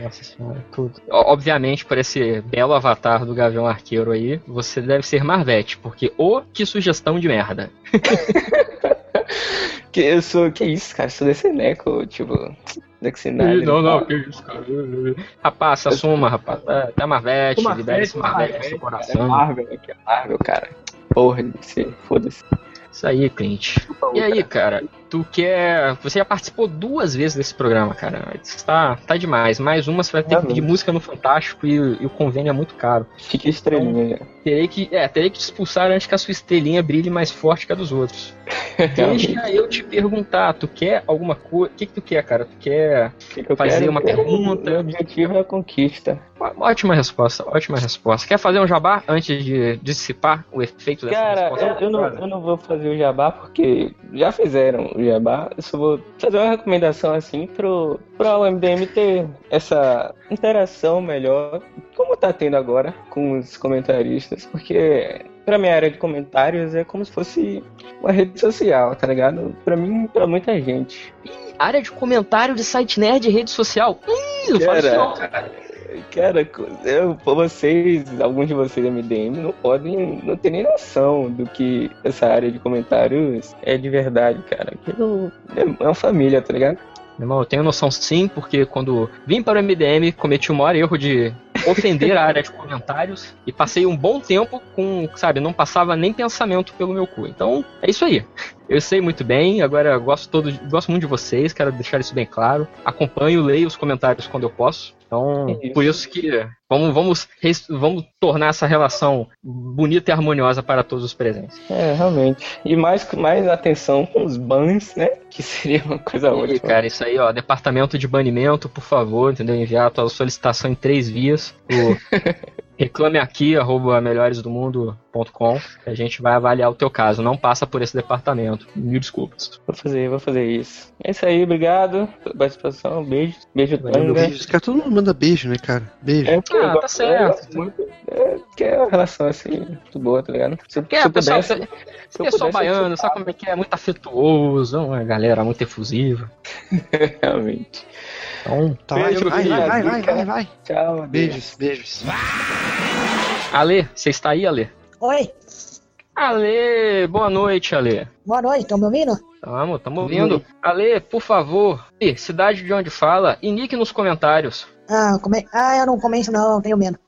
Nossa senhora, tudo. Obviamente, por esse belo avatar do Gavião Arqueiro aí, você deve ser Marvete, porque ô que sugestão de merda. Que eu sou. Que isso, cara? Eu sou desse Neco, tipo. Ih, não, não, que isso, cara. Rapaz, se assuma, rapaz. Tá, tá Marvete, libera esse Marvete Marvete, seu É coração. Marvel, aqui é Marvel, cara. Porra, foda-se. Isso aí, Clint. E aí, cara, tu quer. Você já participou duas vezes desse programa, cara. Isso tá, demais. Mais uma você vai ter que pedir música no Fantástico e, e o convênio é muito caro. Fica estrelinha. Então, terei que, é, terei que te expulsar antes que a sua estrelinha brilhe mais forte que a dos outros. Deixa eu te perguntar, tu quer alguma coisa? O que, que tu quer, cara? Tu quer Eu fazer quero- uma pergunta? Meu objetivo é a conquista. Ótima resposta, ótima resposta. Quer fazer um jabá antes de dissipar o efeito dessa Cara, resposta? eu, eu não, eu não vou fazer o jabá porque já fizeram o jabá. Eu só vou fazer uma recomendação assim pro, pro MDM ter essa interação melhor, como tá tendo agora com os comentaristas, porque pra minha área de comentários é como se fosse uma rede social, tá ligado? Pra mim, pra muita gente. Área de comentário de site nerd e rede social. Ih, não faz isso não, cara. Cara, eu, vocês, alguns de vocês MDM, não podem, não tem nem noção do que essa área de comentários é de verdade, cara. Aquilo é é uma família, tá ligado? Meu irmão, eu tenho noção sim, porque quando vim para o MDM, cometi o maior erro de ofender a área de comentários e passei um bom tempo com, sabe, não passava nem pensamento pelo meu cu. Então, é isso aí. Eu sei muito bem, agora gosto todo, gosto muito de vocês, quero deixar isso bem claro. Acompanho, leio os comentários quando eu posso. Então, por isso que vamos, vamos, vamos tornar essa relação bonita e harmoniosa para todos os presentes. É, realmente. E mais, mais atenção com os bans, né? Que seria uma coisa E, ótima. cara, isso aí, ó, departamento de banimento, por favor, entendeu? Enviar a tua solicitação em três vias. O reclame aqui, arroba melhoresdomundo.com, que a gente vai avaliar o teu caso. Não passa por esse departamento. Mil desculpas. Vou fazer, vou fazer isso. É isso aí, obrigado pela participação. Beijo. Beijo, Tanga. Beijo. Cara, todo mundo manda beijo, né, cara? Beijo. É, Ah, tá certo. muito, é, que é uma relação assim, muito boa, tá ligado? Se, Porque, se eu pessoal, pudesse- se eu pessoal pudesse, eu baiano, sabe como é que é? Muito afetuoso, uma galera muito efusiva. Realmente. Então, Tá, vai, Beijo, vai, filha. vai, vai, vai, vai. Tchau. Beijos, beijos. Ale, você está aí, Ale? Oi, Ale, boa noite, Ale. boa noite, estão me ouvindo? Tamo, tamo ouvindo. Ale, por favor, cidade de onde fala e nick nos comentários. Ah, come... ah eu não comento não, eu tenho medo.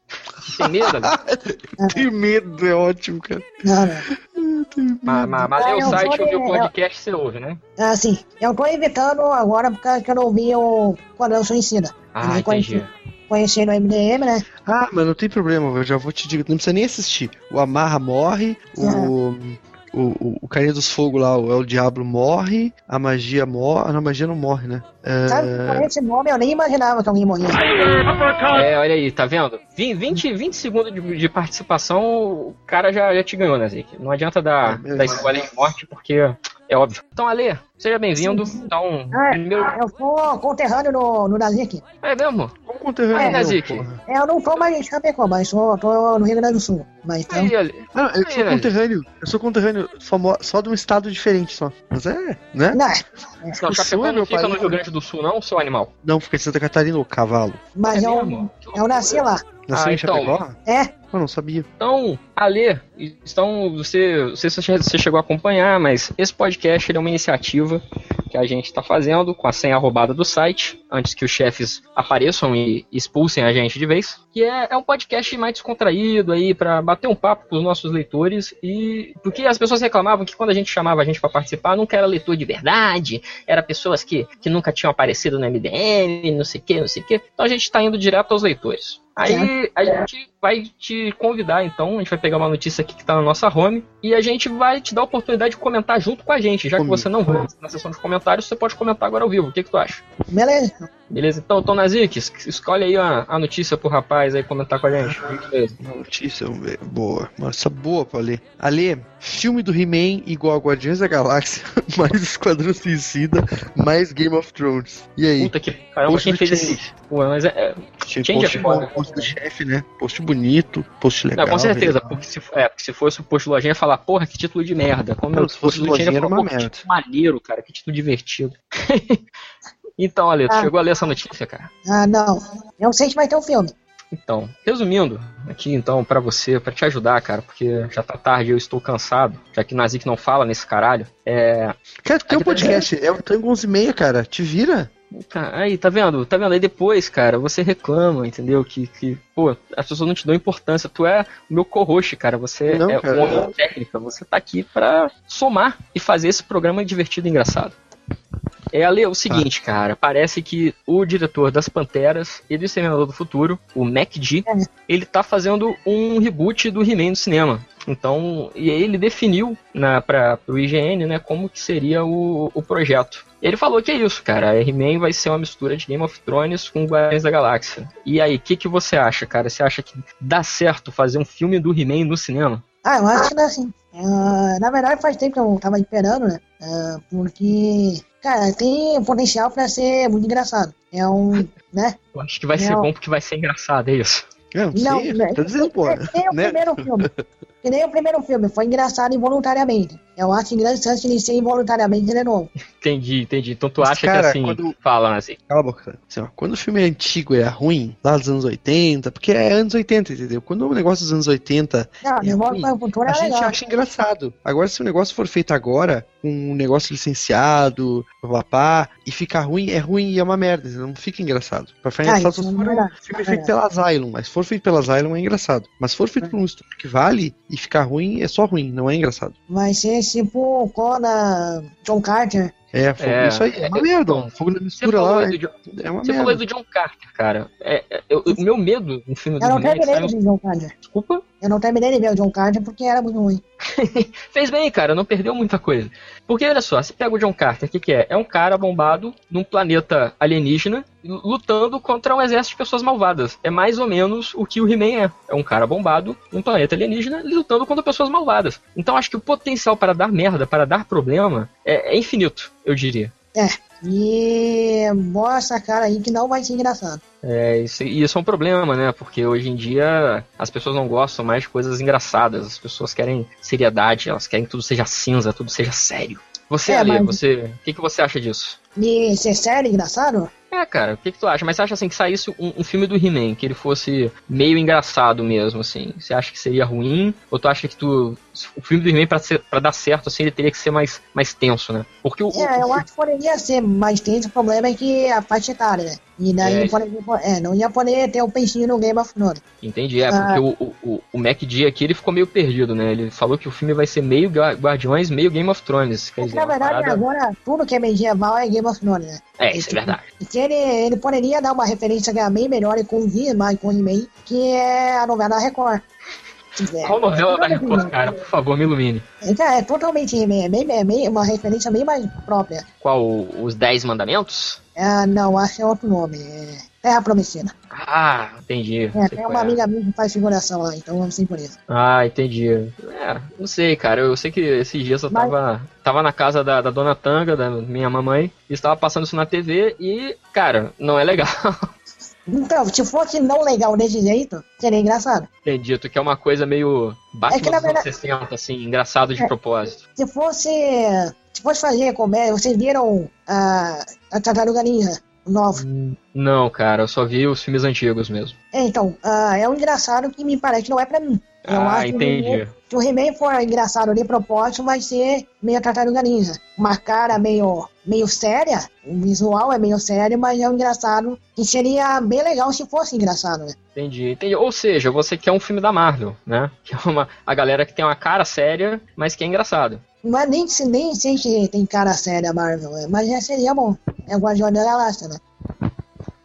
Tem medo, Ale? Tem medo, é ótimo, cara. Não, não. Mas, mas, Ah, o eu site e ouvir o podcast, você ouve, né? Ah, sim, eu tô evitando agora porque eu não vi o quando eu sou ensina. Ah, Eu entendi. Conheci no MDM, né? Ah, mas não tem problema, eu já vou te dizer, não precisa nem assistir. O Amarra morre, o, o, o, o Carinha dos Fogo lá, o El Diablo morre, a magia morre. Ah, não, a magia não morre, né? É, Sabe, com esse nome eu nem imaginava que alguém morria. É, olha aí, tá vendo? Vin- 20, 20 segundos de, de participação, o cara já, já te ganhou, né, Zic? Não adianta dar, dar spoiler de morte, porque é óbvio. Então, Ale, seja bem-vindo. Então, Ah, primeiro. eu sou conterrâneo no, no Nazik. É mesmo? Como conterrâneo, Aí, É, Nazik. Eu não tô mais em Chapecó, mas sou, tô no Rio Grande do Sul. Mas então, Aí, Ale. Não, eu Aí, sou Ale. conterrâneo. Eu sou conterrâneo só, só de um estado diferente só. Mas é, né? não, Não, O Chapecó sul, não meu fica no. Rio Grande do Sul, não, seu animal? Não, fica em Santa Catarina, o cavalo. mas É eu, mesmo? eu nasci lá. Nasceu Ah, em então. É, Eu não sabia. Então, Ale, então, você, não sei se você chegou a acompanhar, mas esse podcast ele é uma iniciativa que a gente está fazendo com a senha roubada do site, antes que os chefes apareçam e expulsem a gente de vez. Que é, é um podcast mais descontraído aí, para bater um papo com os nossos leitores. E porque as pessoas reclamavam que quando a gente chamava a gente para participar, nunca era leitor de verdade, era pessoas que, que nunca tinham aparecido no MDM, não sei o que, não sei o que. Então a gente está indo direto aos leitores. Aí a gente vai te convidar, então, a gente vai pegar uma notícia aqui que tá na nossa home e a gente vai te dar a oportunidade de comentar junto com a gente. Já que você não vai na sessão de comentários, você pode comentar agora ao vivo. O que, que tu acha? Beleza. Beleza? Então, Tom Nazik, es- escolhe aí a, a notícia pro rapaz aí comentar com a gente. Beleza. Uma notícia vamos ver, boa. Nossa, boa pra ler. Ale, filme do He-Man igual a Guardiões da Galáxia, mais Esquadrão Suicida, mais Game of Thrones. E aí? Puta que caramba, Post quem fez Change. esse. Pô, mas é. é Tinha Change post, é foda. post do chefe, né? Post bonito, post legal. Não, com certeza, porque se, é, porque se fosse o posto do Lojinha ia falar, porra, que título de merda. Como Não, se fosse Lojinha era falar, uma "Pô, que merda." título maneiro, cara, que título divertido. então, Ale, tu Ah. chegou a ler essa notícia, cara? Ah, não. Não sei se vai ter um filme. Então, resumindo, aqui então pra você, pra te ajudar, cara, porque já tá tarde, eu estou cansado, já que Nazik não fala nesse caralho. É. Cara, tem um tá podcast, é o Tango 11 e meia, cara. Te vira. Tá, aí, tá vendo? Tá vendo? Aí depois, cara, você reclama, entendeu? Que, que pô, as pessoas não te dão importância. Tu é o meu co-host, cara. Você Não, é cara. um homem de técnica. Você tá aqui pra somar e fazer esse programa divertido e engraçado. É, Ale, é o seguinte, cara. Parece que o diretor das Panteras e do Exterminador do Futuro, o MacD, ele tá fazendo um reboot do He-Man no cinema. Então, e aí ele definiu na, pra, pro IGN, né, como que seria o, o projeto. E ele falou que é isso, cara. A He-Man vai ser uma mistura de Game of Thrones com Guardiões da Galáxia. E aí, o que, que você acha, cara? Você acha que dá certo fazer um filme do He-Man no cinema? Ah, eu acho que não é assim. Ah, na verdade, faz tempo que eu tava esperando, né? Ah, porque, cara, tem potencial pra ser muito engraçado. É um, né? Eu acho que vai ser Não. bom porque vai ser engraçado, é isso. Não, Não, sei, né? tá dizendo, pô. Que nem o né? primeiro filme. Que nem o primeiro filme, foi engraçado involuntariamente. Eu acho grande chance de ser involuntariamente de novo. Entendi, entendi. Então tu Mas, acha cara, que assim. quando- Fala, assim. Cala a boca. cara. Assim, ó, quando o filme é antigo e é ruim, lá dos anos 80, porque é anos 80, entendeu? Quando o negócio dos anos 80 Não, é ruim, para o futuro a é gente legal. acha engraçado. Agora, se o negócio for feito agora, com um negócio licenciado, papapá, e ficar ruim, é ruim e é uma merda, não fica engraçado. Pra ficar Ah, engraçado só é se for um verdade, filme é feito pela Asylum, mas se for feito pela Asylum é engraçado. Mas se for feito por um estúdio que vale e ficar ruim, é só ruim, não é engraçado. Vai ser tipo quando a John Carter. É, fogo, É, isso aí é uma é, merda. Fogo na Você mistura falou, lá. aí do John, É uma você falou merda. do John Carter, cara. É, é, eu- o meu medo no filme do Eu não He-Man é o John Carter. Desculpa? Eu não terminei de ver o John Carter porque era muito ruim. Fez bem, cara, não perdeu muita coisa. Porque olha só, você pega o John Carter, o que, que é? É um cara bombado num planeta alienígena lutando contra um exército de pessoas malvadas. É mais ou menos o que o He-Man é. É um cara bombado num planeta alienígena lutando contra pessoas malvadas. Então acho que o potencial para dar merda, para dar problema, é, é infinito, eu diria. É. E mostra a cara aí que não vai ser engraçado. É, isso, e isso é um problema, né? Porque hoje em dia as pessoas não gostam mais de coisas engraçadas. As pessoas querem seriedade, elas querem que tudo seja cinza, tudo seja sério. Você, É, Ali, mas- você, o que, que você acha disso? E ser sério, engraçado? É, cara, o que, que tu acha? Mas você acha assim que saísse um, um filme do He-Man, que ele fosse meio engraçado mesmo, assim? Você acha que seria ruim? Ou tu acha que tu. O filme do He-Man, pra, ser- pra dar certo, assim, ele teria que ser mais, mais tenso, né? Porque o. É, eu acho que poderia ser mais tenso. O problema é que a faixa etária, né? E daí É, não, isso. poderia, é, não ia poder ter o peixinho no Game of Thrones. Entendi, é, Ah. porque o, o, o MacD aqui ele ficou meio perdido, né? Ele falou que o filme vai ser meio Gua- Guardiões, meio Game of Thrones. Quer Porque, dizer, na verdade, parada- agora tudo que é medieval é Game of Thrones, né? É, isso é verdade. E ele, ele poderia dar uma referência que é bem melhor e convir mais com o He-Man, que é a novela da Record. É, Qual novela da Record, cara? Por favor, me ilumine. É, é totalmente He-Man, é, bem, é bem- uma referência bem mais própria. Qual? Os Dez Mandamentos? É, não, acho que é outro nome. É Terra Prometida. Ah, entendi. É, tem uma é. amiga minha que faz figuração lá, então vamos ser por isso. Ah, entendi. É, não sei, cara. Eu sei que esses dias eu tava, tava na casa da, da dona Tanga, da minha mamãe, e estava passando isso na TV e, cara, não é legal. Então, se fosse não legal desse jeito, seria engraçado. Entendi, tu quer uma coisa meio Batman É que, na verdade- 60, assim, engraçado de É. propósito. Se fosse. Se fosse fazer comédia, vocês viram a, a Tartaruga Ninja nova. Não, cara, eu só vi os filmes antigos mesmo. É, então, ah, é um engraçado que me parece que não é pra mim. Eu ah, que Se o He-Man for engraçado de propósito, vai ser meio Tartaruga Ninja. Uma cara meio, meio séria, o visual é meio sério, mas é um engraçado que seria bem legal se fosse engraçado, né? Entendi, entendi. Ou seja, você quer um filme da Marvel, né? Que é uma, a galera que tem uma cara séria, mas que é engraçado. Não é nem, se- nem sei se tem cara séria a Marvel, né? mas já seria bom. É o Guardião da Galáxia, né?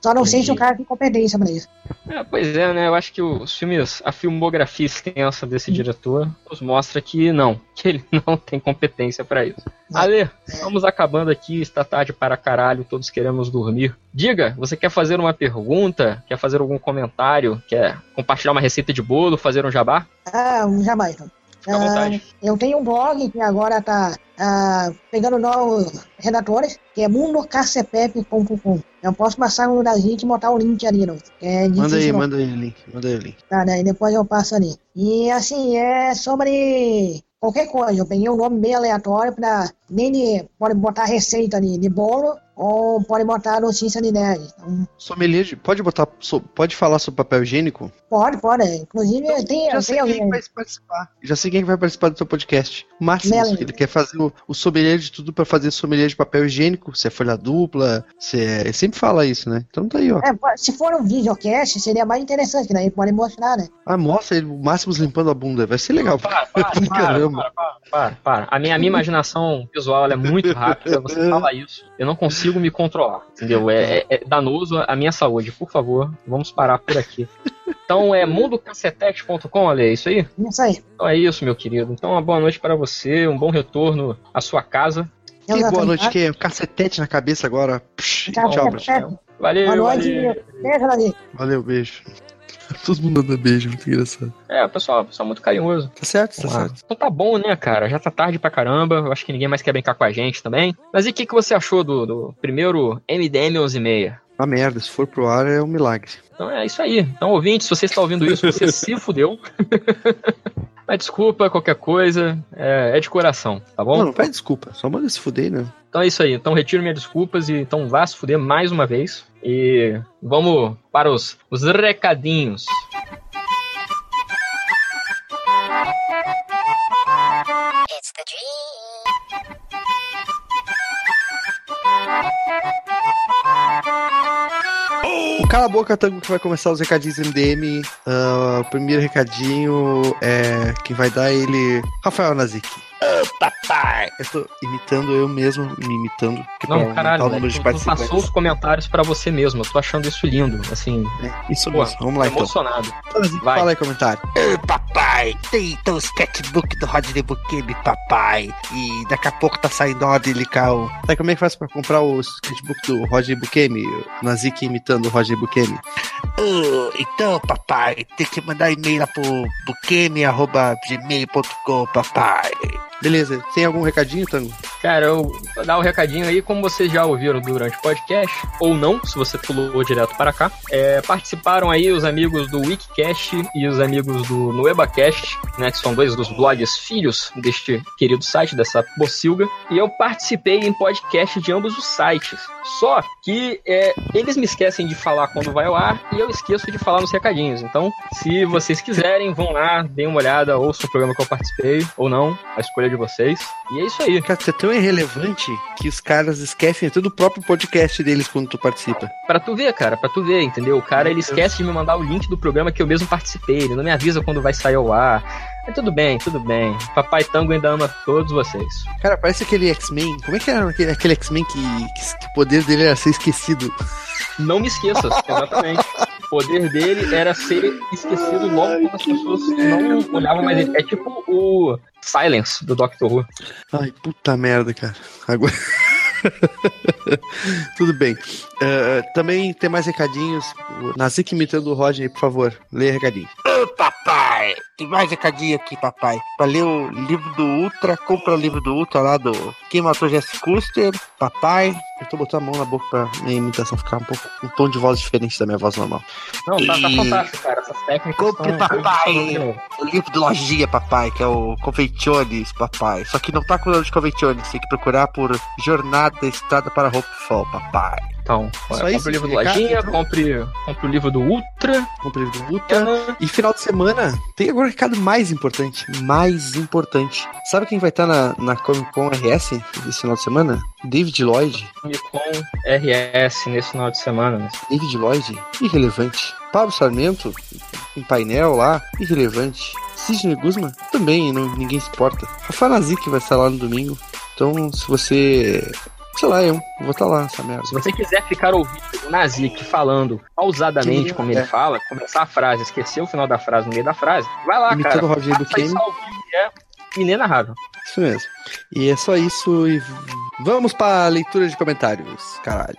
Só não sei se o cara tem competência pra isso. É, pois é, né? Eu acho que os filmes, a filmografia extensa desse diretor nos mostra que não, que ele não tem competência pra isso. Ale, vamos acabando aqui, está tarde para caralho, todos queremos dormir. Diga, você quer fazer uma pergunta? Quer fazer algum comentário? Quer compartilhar uma receita de bolo, fazer um jabá? Ah, jamais. não. Fica à vontade. Ah, eu tenho um blog que agora tá ah, pegando novos redatores, que é mundocacepep.com. Eu posso passar no da gente e botar o link ali, não. É Manda aí, não. manda aí o link. Manda aí o link. Tá, daí depois eu passo ali. E assim, é sobre qualquer coisa. Eu peguei um nome meio aleatório pra. Nem de. Pode botar receita ali de bolo ou pode botar notícia de nerd. Então, Sommelier, de- pode botar, so- pode falar sobre papel higiênico? pode, pode. Inclusive, tem, já sei tem quem alguém. vai participar. Já sei quem vai participar do seu podcast. Máximo, Melanie. que ele quer fazer o, o sommelier de tudo pra fazer sommelier de papel higiênico, se é folha dupla, se é... Ele sempre fala isso, né? Então tá aí, ó. É, se for um videocast, seria mais interessante, que daí pode mostrar, né? Ah, mostra ele, o Máximos limpando a bunda. Vai ser legal. Para, para, para, Caramba. para, para, para. A minha, a minha imaginação visual ela é muito rápida, você fala isso, eu não consigo me controlar, entendeu? É, é- é danoso à minha saúde. Por favor, vamos parar por aqui. Então é mundocacetete.com, Ale, é isso aí? Isso aí. Então é isso, meu querido. Então uma boa noite para você, um bom retorno à sua casa. Que boa noite, que é cacetete na cabeça agora. Psh, Tchau, tchau. Valeu, valeu. Valeu, beijo. Todo mundo dando beijo, muito engraçado. É, o pessoal, o pessoal muito carinhoso. Tá certo, tá certo. Então tá bom, né, cara? Já tá tarde pra caramba. Eu acho que ninguém mais quer brincar com a gente também. Mas e o que, que você achou do, do primeiro MDM 11.6? Uma merda, se for pro ar é um milagre. Então é isso aí. Então, ouvinte, se você está ouvindo isso, você se fudeu. Mas desculpa, qualquer coisa, é, é de coração, tá bom? Não, não pede desculpa, só manda se fuder, né? Então é isso aí. Então retiro minhas desculpas e então vá se fuder mais uma vez. E vamos para os, os recadinhos. O Cala a Boca Tango que vai começar os recadinhos MDM. Ah, o primeiro recadinho é quem vai dar ele. Rafael Nazik. Papai! Eu tô imitando eu mesmo, me imitando. que Não, aumentar caralho, o velho, número de tu, tu passou os comentários pra você mesmo. Eu tô achando isso lindo, assim. Isso Pô, mesmo, vamos lá tô então. emocionado. Vai. Fala aí, comentário. Ô, papai, tem então o sketchbook do Rodney Bukemi, papai. E daqui a pouco tá saindo a Delicão. Sabe como é que faz pra comprar o sketchbook do Roger Bukemi? Nazik imitando o Roger Bukemi. Ô, então, papai, tem que mandar e-mail lá pro bukemi.gmail.com, papai. Beleza, tem algum recadinho, Tango? Cara, eu vou dar um recadinho aí, como vocês já ouviram durante o podcast, ou não, se você pulou direto para cá. É, participaram aí os amigos do Wikicast e os amigos do NuebaCast, né, que são dois dos blogs filhos deste querido site, dessa bocilga. E eu participei em podcast de ambos os sites. Só que é, eles me esquecem de falar quando vai ao ar e eu esqueço de falar nos recadinhos. Então, se vocês quiserem, vão lá, deem uma olhada, ouçam o programa que eu participei, ou não, a escolha de vocês. E é isso aí. Cara, você é tão irrelevante que os caras esquecem até do próprio podcast deles quando tu participa. Pra tu ver, cara, pra tu ver, entendeu? O cara, ele esquece de me mandar o link do programa que eu mesmo participei, ele não me avisa quando vai sair ao ar. Mas tudo bem, tudo bem. Papai Tango ainda ama todos vocês. Cara, parece aquele X-Men. Como é que era aquele, aquele X-Men que, que, que o poder dele era ser esquecido? Não me esqueças, exatamente. O poder dele era ser esquecido logo quando as pessoas não olhavam mais ele. É tipo o Silence do Doctor Who. Ai, puta merda, cara. Agora. Tudo bem. Eh, também tem mais recadinhos. Nazik imitando o Roger, por favor. Leia recadinho. Ô, papai, tem mais recadinho aqui, papai. Pra ler o livro do Ultra, compra o livro do Ultra lá do Quem Matou Jesse Custer, papai. Eu tô botando a mão na boca pra minha imitação ficar um pouco um tom de voz diferente da minha voz normal. Não, tá, tá E- fantástico, cara. Essas técnicas Compre, estão- papai, o livro do Lojinha, papai, que é o Conventiones, papai. Só que não tá com o nome de Conventiones, tem que procurar por Jornada Estrada para Hopefall, papai. Então, Só compre isso o livro do recado, Lojinha, então? compre, compre o livro do Ultra. Compre o livro do Ultra. E final de semana, tem agora um recado mais importante. Mais importante. Sabe quem vai estar na, na Comic Con RS esse final de semana? David Lloyd. Com RS nesse final de semana. né? David Lloyd, irrelevante. Pablo Sarmento, em painel lá, irrelevante. Sidney Guzman, também, não, ninguém se importa. Rafa Nazik vai estar lá no domingo. Então, se você Sei lá, eu vou estar lá, essa merda. Se você quiser ficar ouvindo o Nazik falando pausadamente como é. ele fala, começar a frase, esquecer o final da frase no meio da frase, vai lá, Imitando cara. o Roger do Faça isso Kane. é inenarrável. Isso mesmo. E é só isso e vamos pra leitura de comentários, caralho.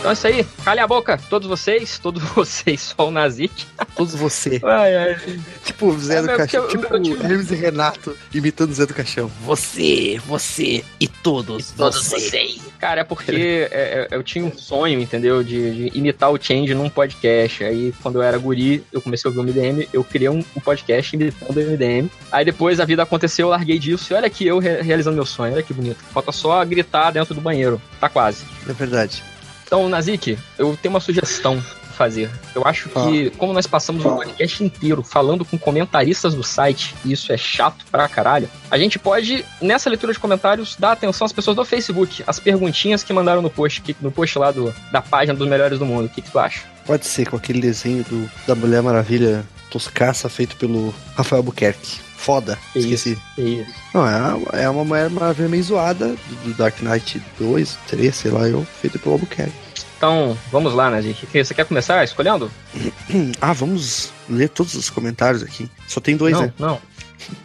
Então é isso aí. Calem a boca, todos vocês, todos vocês, só o Nazik. Todos você. Ai, ai. Tipo Zé É, do Caixão. porque eu- Tipo Hermes e Renato imitando Zé do Caixão. Você, você e todos, Todos vocês. Cara, é porque é, é, eu tinha um sonho, entendeu? De, de imitar o Change num podcast. Aí, quando eu era guri, eu comecei a ouvir o MDM, eu criei um, um podcast imitando o MDM. Aí depois a vida aconteceu, eu larguei disso. E olha aqui, eu re- realizando meu sonho. Olha que bonito. Falta só gritar dentro do banheiro. Tá quase. É verdade. Então, Nazik, eu tenho uma sugestão pra fazer. Eu acho que, como nós passamos o podcast inteiro falando com comentaristas do site, e isso é chato pra caralho, a gente pode, nessa leitura de comentários, dar atenção às pessoas do Facebook, as perguntinhas que mandaram no post, no post lá do, da página dos melhores do mundo. O que, que tu acha? Pode ser com aquele desenho do, da Mulher Maravilha toscaça feito pelo Rafael Albuquerque. Foda. Esqueci. É isso. Não, é, é uma Mulher Maravilha meio zoada do, do Dark Knight 2, 3, sei lá, eu, feito pelo Albuquerque. Então, vamos lá, Nazik. Que- Você quer começar escolhendo? Ah, vamos ler todos os comentários aqui. Só tem dois, não, né? não.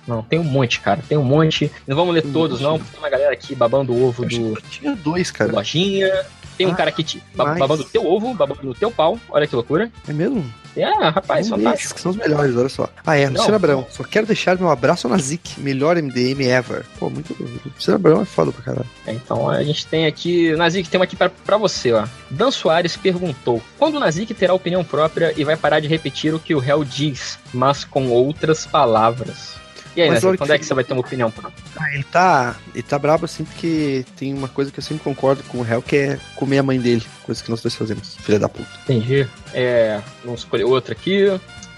Não, tem um monte, cara. Tem um monte. Não vamos ler todos, não, porque tem uma galera aqui babando o ovo do. Tinha dois, cara. Lojinha. Tem um Ah, cara aqui te, babando o teu ovo, babando no teu pau. Olha que loucura. É mesmo? É, rapaz, Vamos fantástico. que são os melhores, olha só. Ah, é, Luciano Abrão. Só quero deixar meu abraço na Zik, melhor MDM ever. Pô, muito. Luciano Abrão é foda pra caralho. É, Então a gente tem aqui. Nazik, tem uma aqui pra, pra você, ó. Dan Soares perguntou: quando o Nazik terá opinião própria e vai parar de repetir o que o réu diz, mas com outras palavras? E aí, Mas olha quando que- é que você vai ter uma opinião própria? Ah, ele tá. Ele tá brabo assim porque tem uma coisa que eu sempre concordo com o réu, que é comer a mãe dele. Coisa que nós dois fazemos, filha da puta. Entendi. É. Vamos escolher outra aqui.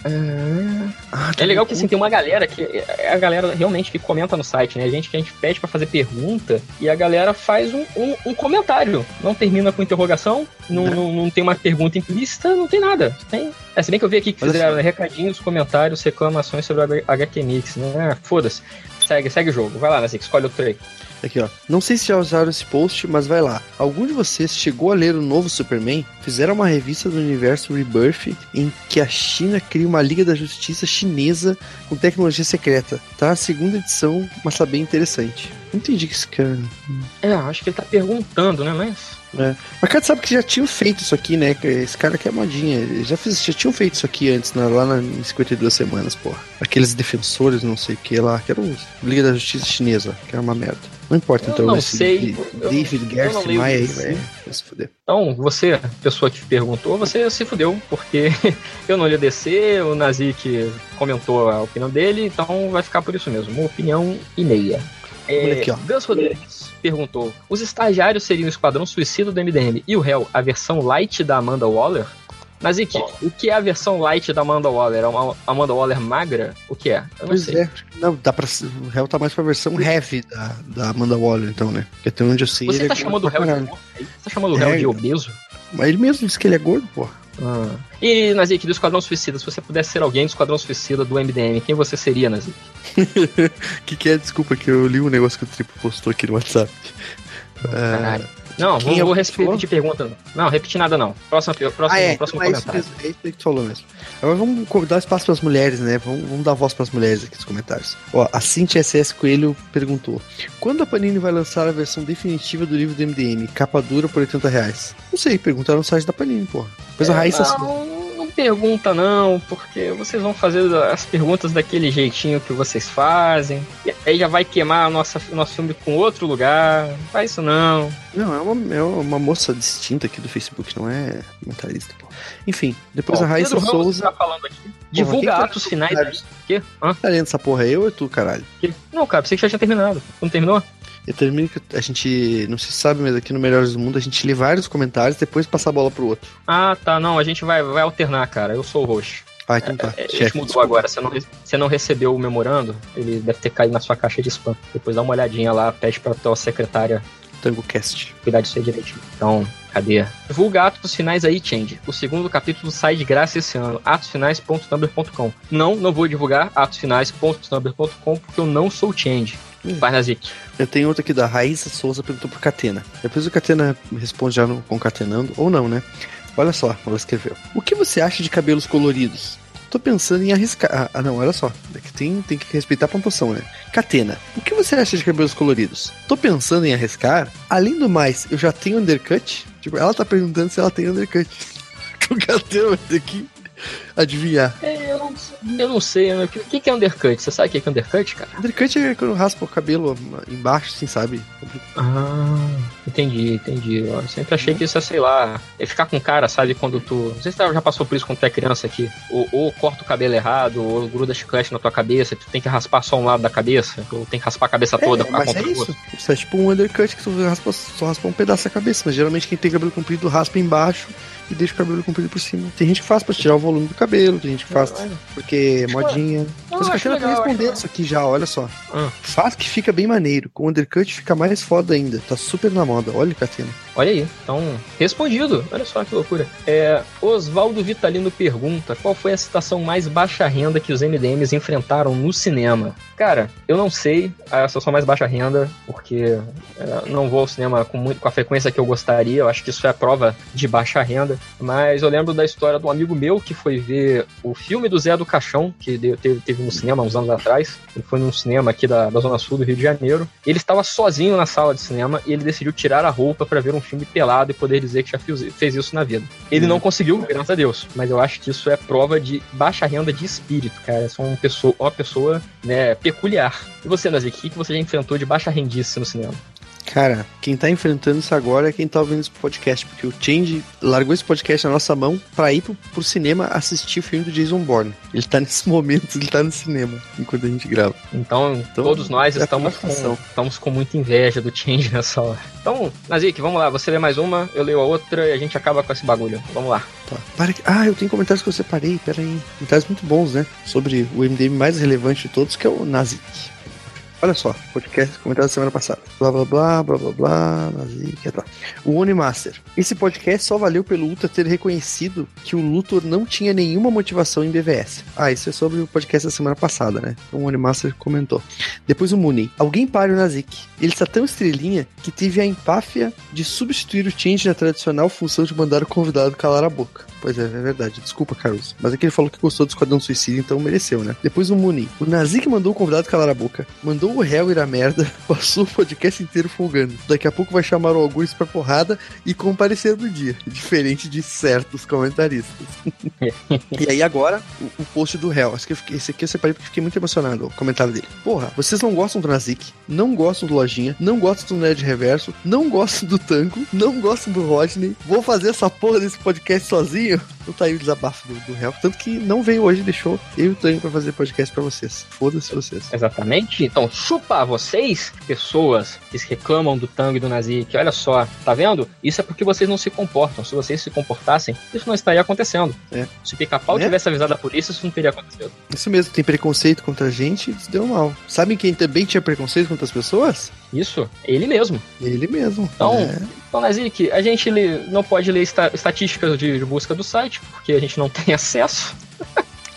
É, é legal que assim, tem uma galera que é a galera realmente que comenta no site, né? A gente que a gente pede pra fazer pergunta e a galera faz um, um, um comentário. Não termina com interrogação, não, Né? não, não tem uma pergunta implícita, não tem nada. Tem. É, se bem que eu vi aqui que fizeram só. recadinhos, comentários, reclamações sobre o HQ Mix, né? Ah, Foda-se. Segue, segue o jogo. Vai lá, Nazik, escolhe outro aí. Aqui, ó. Não sei se já usaram esse post, mas vai lá. Algum de vocês chegou a ler o novo Superman? Fizeram uma revista do universo Rebirth em que a China cria uma Liga da Justiça chinesa com tecnologia secreta. Tá? Segunda edição, mas tá bem interessante. Não entendi que esse cara. É, acho que ele tá perguntando, né? Mas. É. Mas cara, sabe que já tinham feito isso aqui, né? Esse cara aqui é modinha. Eles Já, fiz, já tinham feito isso aqui antes, né? lá na, em 52 semanas, porra. Aqueles defensores, não sei o que lá, que era o Liga da Justiça Chinesa, que era uma merda. Não importa, Eu então. não sei. David leio Maia aí, isso. velho. Se fuder. Então, você, pessoa que perguntou, você se fudeu, porque eu não ia descer, o Nazik comentou a opinião dele, então vai ficar por isso mesmo, uma opinião e meia. Olha É, aqui, ó. Gus Rodrigues perguntou: os estagiários seriam o Esquadrão Suicida do MDM e o réu, a versão light da Amanda Waller? Nazik, o que é a versão light da Amanda Waller? É uma Amanda Waller magra? O que é? Eu não Pois sei. é, acho que não, dá pra. O réu tá mais pra versão heavy da, da Amanda Waller, então, né? Porque até onde eu sei. Você ele tá é chamando o gordo pra réu de gordo? Você tá chamando o réu É, de obeso? Mas ele mesmo disse que ele é gordo, porra. Ah. E, Nazik, do Esquadrão Suicida, se você pudesse ser alguém do Esquadrão Suicida do MDM, quem você seria, Nazik? que que é? Desculpa que eu li um negócio que o Tripo postou aqui no WhatsApp. Caralho. Não, Quem vou, é vou repetir pergunta. Não, repetir nada não. Próximo, próximo, ah, é, próximo então é isso comentário. mesmo, é isso aí que tu falou mesmo. Agora vamos convidar espaço pras mulheres, né? Vamos, vamos dar voz pras mulheres aqui nos comentários. Ó, a Cintia SS Coelho perguntou: Quando a Panini vai lançar a versão definitiva do livro do MDM, capa dura por 80 reais? Não sei, perguntaram no site da Panini, porra. Depois a Raíssa. não, não pergunta não, porque vocês vão fazer as perguntas daquele jeitinho que vocês fazem. E aí já vai queimar nossa, o nosso filme com outro lugar. Não faz isso não. Não, é uma, é uma moça distinta aqui do Facebook, não é comentarista. pô. Enfim, depois Bom, a Raíssa Pedro Souza. tá falando aqui. Divulga quem tá atos finais. Quê? Hã? Tá lendo essa porra, eu ou tu, caralho? Quê? Não, cara, pensei que já tinha terminado. Não terminou? Eu termino que a gente, não se sabe, mas aqui no Melhores do Mundo a gente lê vários comentários depois passa a bola pro outro. Ah, tá. Não, a gente vai, vai alternar, cara. Eu sou o roxo. Ah, então tá. É, a gente Chefe, mudou agora. Você não, você não recebeu o memorando? Ele deve ter caído na sua caixa de spam. Depois dá uma olhadinha lá, pede pra tua secretária TangoCast. Cuidar disso aí direitinho. Então, cadê? Divulga Atos Finais aí, Change. O segundo capítulo sai de graça esse ano. atosfinais.tumblr.com Não, não vou divulgar atosfinais.tumblr.com porque eu não sou Change. Vai, Nazik. Eu tenho outra aqui da Raíssa Souza perguntou pro Catena. Depois o Catena responde já no concatenando, ou não, né? Olha só, ela escreveu. O que você acha de cabelos coloridos? Tô pensando em arriscar. Ah, Ah, não, olha só. É que tem, tem que respeitar a pontuação, né? Catena, o que você acha de cabelos coloridos? Tô pensando em arriscar. Além do mais, eu já tenho undercut? Tipo, ela tá perguntando se ela tem undercut. o Catena vai ter que adivinhar. É, eu não, eu não sei, né? o que, que é undercut? Você sabe o que é undercut, cara? Undercut é quando raspa o cabelo embaixo, assim, sabe? Ah, entendi, entendi. Eu sempre achei que isso é, sei lá, é ficar com cara, sabe? Quando tu. Não sei se tu já passou por isso quando tu é criança aqui. Ou, ou corta o cabelo errado, ou gruda chiclete na tua cabeça, tu tem que raspar só um lado da cabeça, ou tem que raspar a cabeça toda pra mas é isso. Isso é tipo um undercut que tu raspa, só raspa um pedaço da cabeça. Mas geralmente quem tem cabelo comprido raspa embaixo e deixa o cabelo comprido por cima. Tem gente que faz pra tirar o volume do cabelo, tem gente que faz é modinha. Não, Mas o tá acho respondendo isso aqui já, olha só. Ah. Faz que fica bem maneiro. Com o undercut fica mais foda ainda. Tá super na moda. Olha, Catena. Olha aí, então, respondido. Olha só que loucura. É, Oswaldo Vitalino pergunta: qual foi a situação mais baixa renda que os MDMs enfrentaram no cinema? Cara, eu não sei a situação mais baixa renda, porque é, não vou ao cinema com, muito, com a frequência que eu gostaria. Eu acho que isso é prova de baixa renda. Mas eu lembro da história de um amigo meu que foi ver o filme do Zé do Caixão, que teve, teve no cinema uns anos atrás. Ele foi num cinema aqui da, da Zona Sul do Rio de Janeiro. Ele estava sozinho na sala de cinema e ele decidiu tirar a roupa para ver um filme pelado e poder dizer que já fez, isso na vida. Ele não conseguiu, graças a Deus, mas eu acho que isso é prova de baixa renda de espírito, cara. É só uma pessoa, uma pessoa né, peculiar. E você, Nazik, o que você já enfrentou de baixa rendice no cinema? Cara, quem tá enfrentando isso agora é quem tá ouvindo esse podcast, porque o Change largou esse podcast na nossa mão pra ir pro, pro cinema assistir o filme do Jason Bourne. Ele tá nesse momento, ele tá no cinema, enquanto a gente grava. Então, todos nós é estamos com, estamos com muita inveja do Change nessa hora. Então, Nazik, vamos lá. Você lê mais uma, eu leio a outra e a gente acaba com esse bagulho. Vamos lá. Tá. Para que- Ah, eu tenho comentários que eu separei, pera aí. Comentários muito bons, né? Sobre o MDM mais relevante de todos, que é o Nazik. Olha só, podcast comentário da semana passada. Blá blá blá, blá blá blá, Nazik, tá. O Onimaster. Esse podcast só valeu pelo Ultra ter reconhecido que o Luthor não tinha nenhuma motivação em BVS. Ah, isso é sobre o podcast da semana passada, né? Então o Onimaster comentou. Depois o Mooney. Alguém pare o Nazik. Ele está tão estrelinha que teve a empáfia de substituir o Change na tradicional função de mandar o convidado calar a boca. Pois é, é verdade. Desculpa, Caruso. Mas é que ele falou que gostou do Esquadrão Suicida, então mereceu, né? Depois o Mooney. O Nazik mandou o convidado calar a boca, mandou o réu ir à merda, passou o podcast inteiro folgando. Daqui a pouco vai chamar o Augusto pra porrada e comparecer no dia. Diferente de certos comentaristas. e aí agora, o, o post do réu. Acho que fiquei- esse aqui eu separei porque fiquei muito emocionado. O comentário dele. Porra, vocês não gostam do Nazik, não gostam do Lojinha, não gostam do Nerd Reverso, não gostam do Tango, não gostam do Rodney. Vou fazer essa porra desse podcast sozinho. Não tá aí o desabafo do, do réu. Tanto que não veio hoje, deixou eu e o Tango pra fazer podcast pra vocês. Foda-se vocês. Exatamente. Então, chupa vocês, pessoas que se reclamam do Tango e do Nazik. Olha só, tá vendo? Isso é porque vocês não se comportam. Se vocês se comportassem, isso não estaria acontecendo. É. Se o pica-pau Né? tivesse avisado a polícia, isso não teria acontecido. Isso mesmo, tem preconceito contra a gente, isso deu mal. Sabem quem também tinha preconceito contra as pessoas? Isso, ele mesmo. Ele mesmo. Então, É. então Nazik, a gente não pode ler esta- estatísticas de, de busca do site, porque a gente não tem acesso.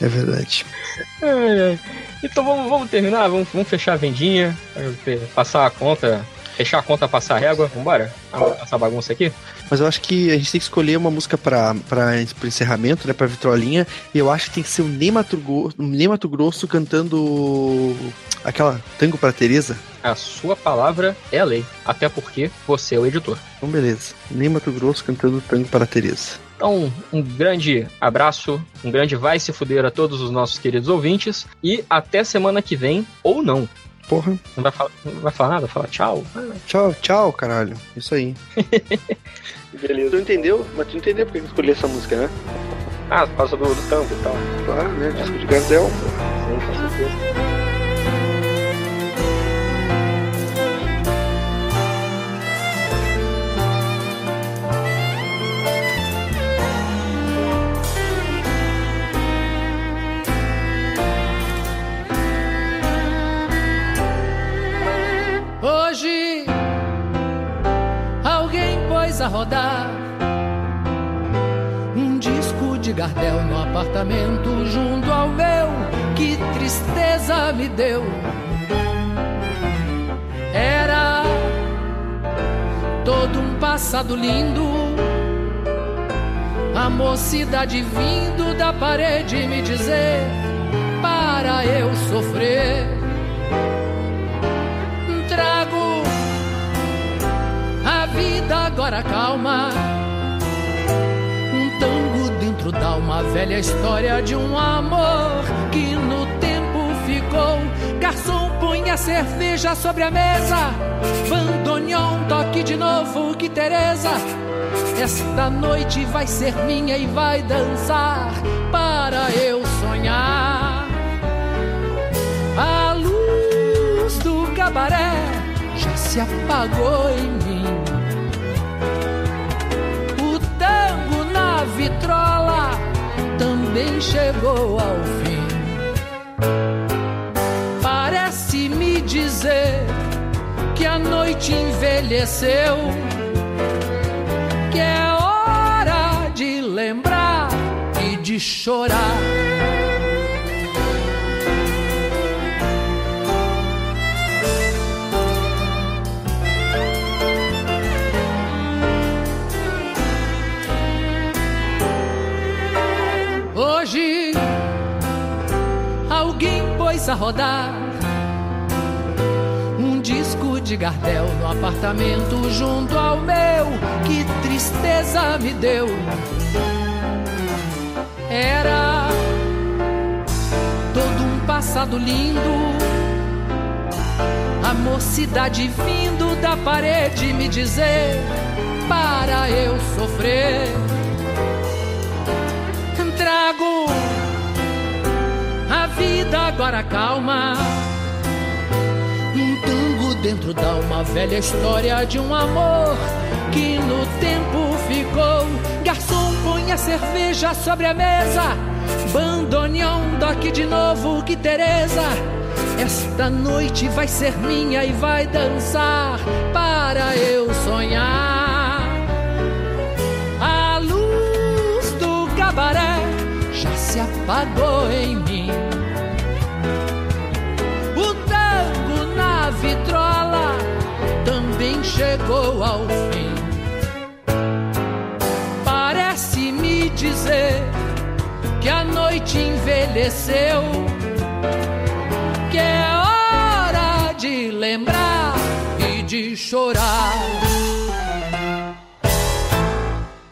É verdade. Ai, ai. Então vamos, vamos terminar, vamos, vamos fechar a vendinha, eh, passar a conta, fechar a conta, passar a régua, vambora? Essa bagunça aqui? Mas eu acho que a gente tem que escolher uma música pro encerramento, né? Pra vitrolinha. E eu acho que tem que ser o Ney Mato, Gro- Ney Mato Grosso cantando aquela tango pra Teresa. A sua palavra é a lei, até porque você é o editor. Então, beleza. Ney Mato Grosso cantando tango para Teresa. Então, um grande abraço, um grande vai se fuder a todos os nossos queridos ouvintes e até semana que vem, ou não. Porra. Não vai falar, não vai falar nada? Fala tchau. Ah, Tchau, tchau, caralho. Isso aí. Beleza. Tu entendeu? Mas tu entendeu porque eu escolhi essa música, né? Ah, por causa do, do tango e tal. Claro, né? Disco de Gazel. Sim, com certeza. Pôs a rodar. Um disco de Gardel no apartamento junto ao meu, que tristeza me deu. Era todo um passado lindo. A mocidade vindo da parede me dizer para eu sofrer. Agora calma. Um tango dentro da uma velha história de um amor que no tempo ficou. Garçom, põe a cerveja sobre a mesa. Bandoneon, toque de novo, que Teresa. Esta noite vai ser minha e vai dançar para eu sonhar. A luz do cabaré já se apagou em mim. Na vitrola também chegou ao fim. Parece me dizer que a noite envelheceu, que é hora de lembrar e de chorar. Alguém pôs a rodar um disco de Gardel no apartamento junto ao meu. Que tristeza me deu. Era todo um passado lindo. A mocidade vindo da parede me dizer para eu sofrer trago agora calma. Um tango dentro da uma velha história de um amor que no tempo ficou. Garçom, põe a cerveja sobre a mesa. Bandoneon, toque de novo, que Teresa. Esta noite vai ser minha e vai dançar para eu sonhar. A luz do cabaré já se apagou em mim. Chegou ao fim. Parece me dizer que a noite envelheceu, que é hora de lembrar e de chorar.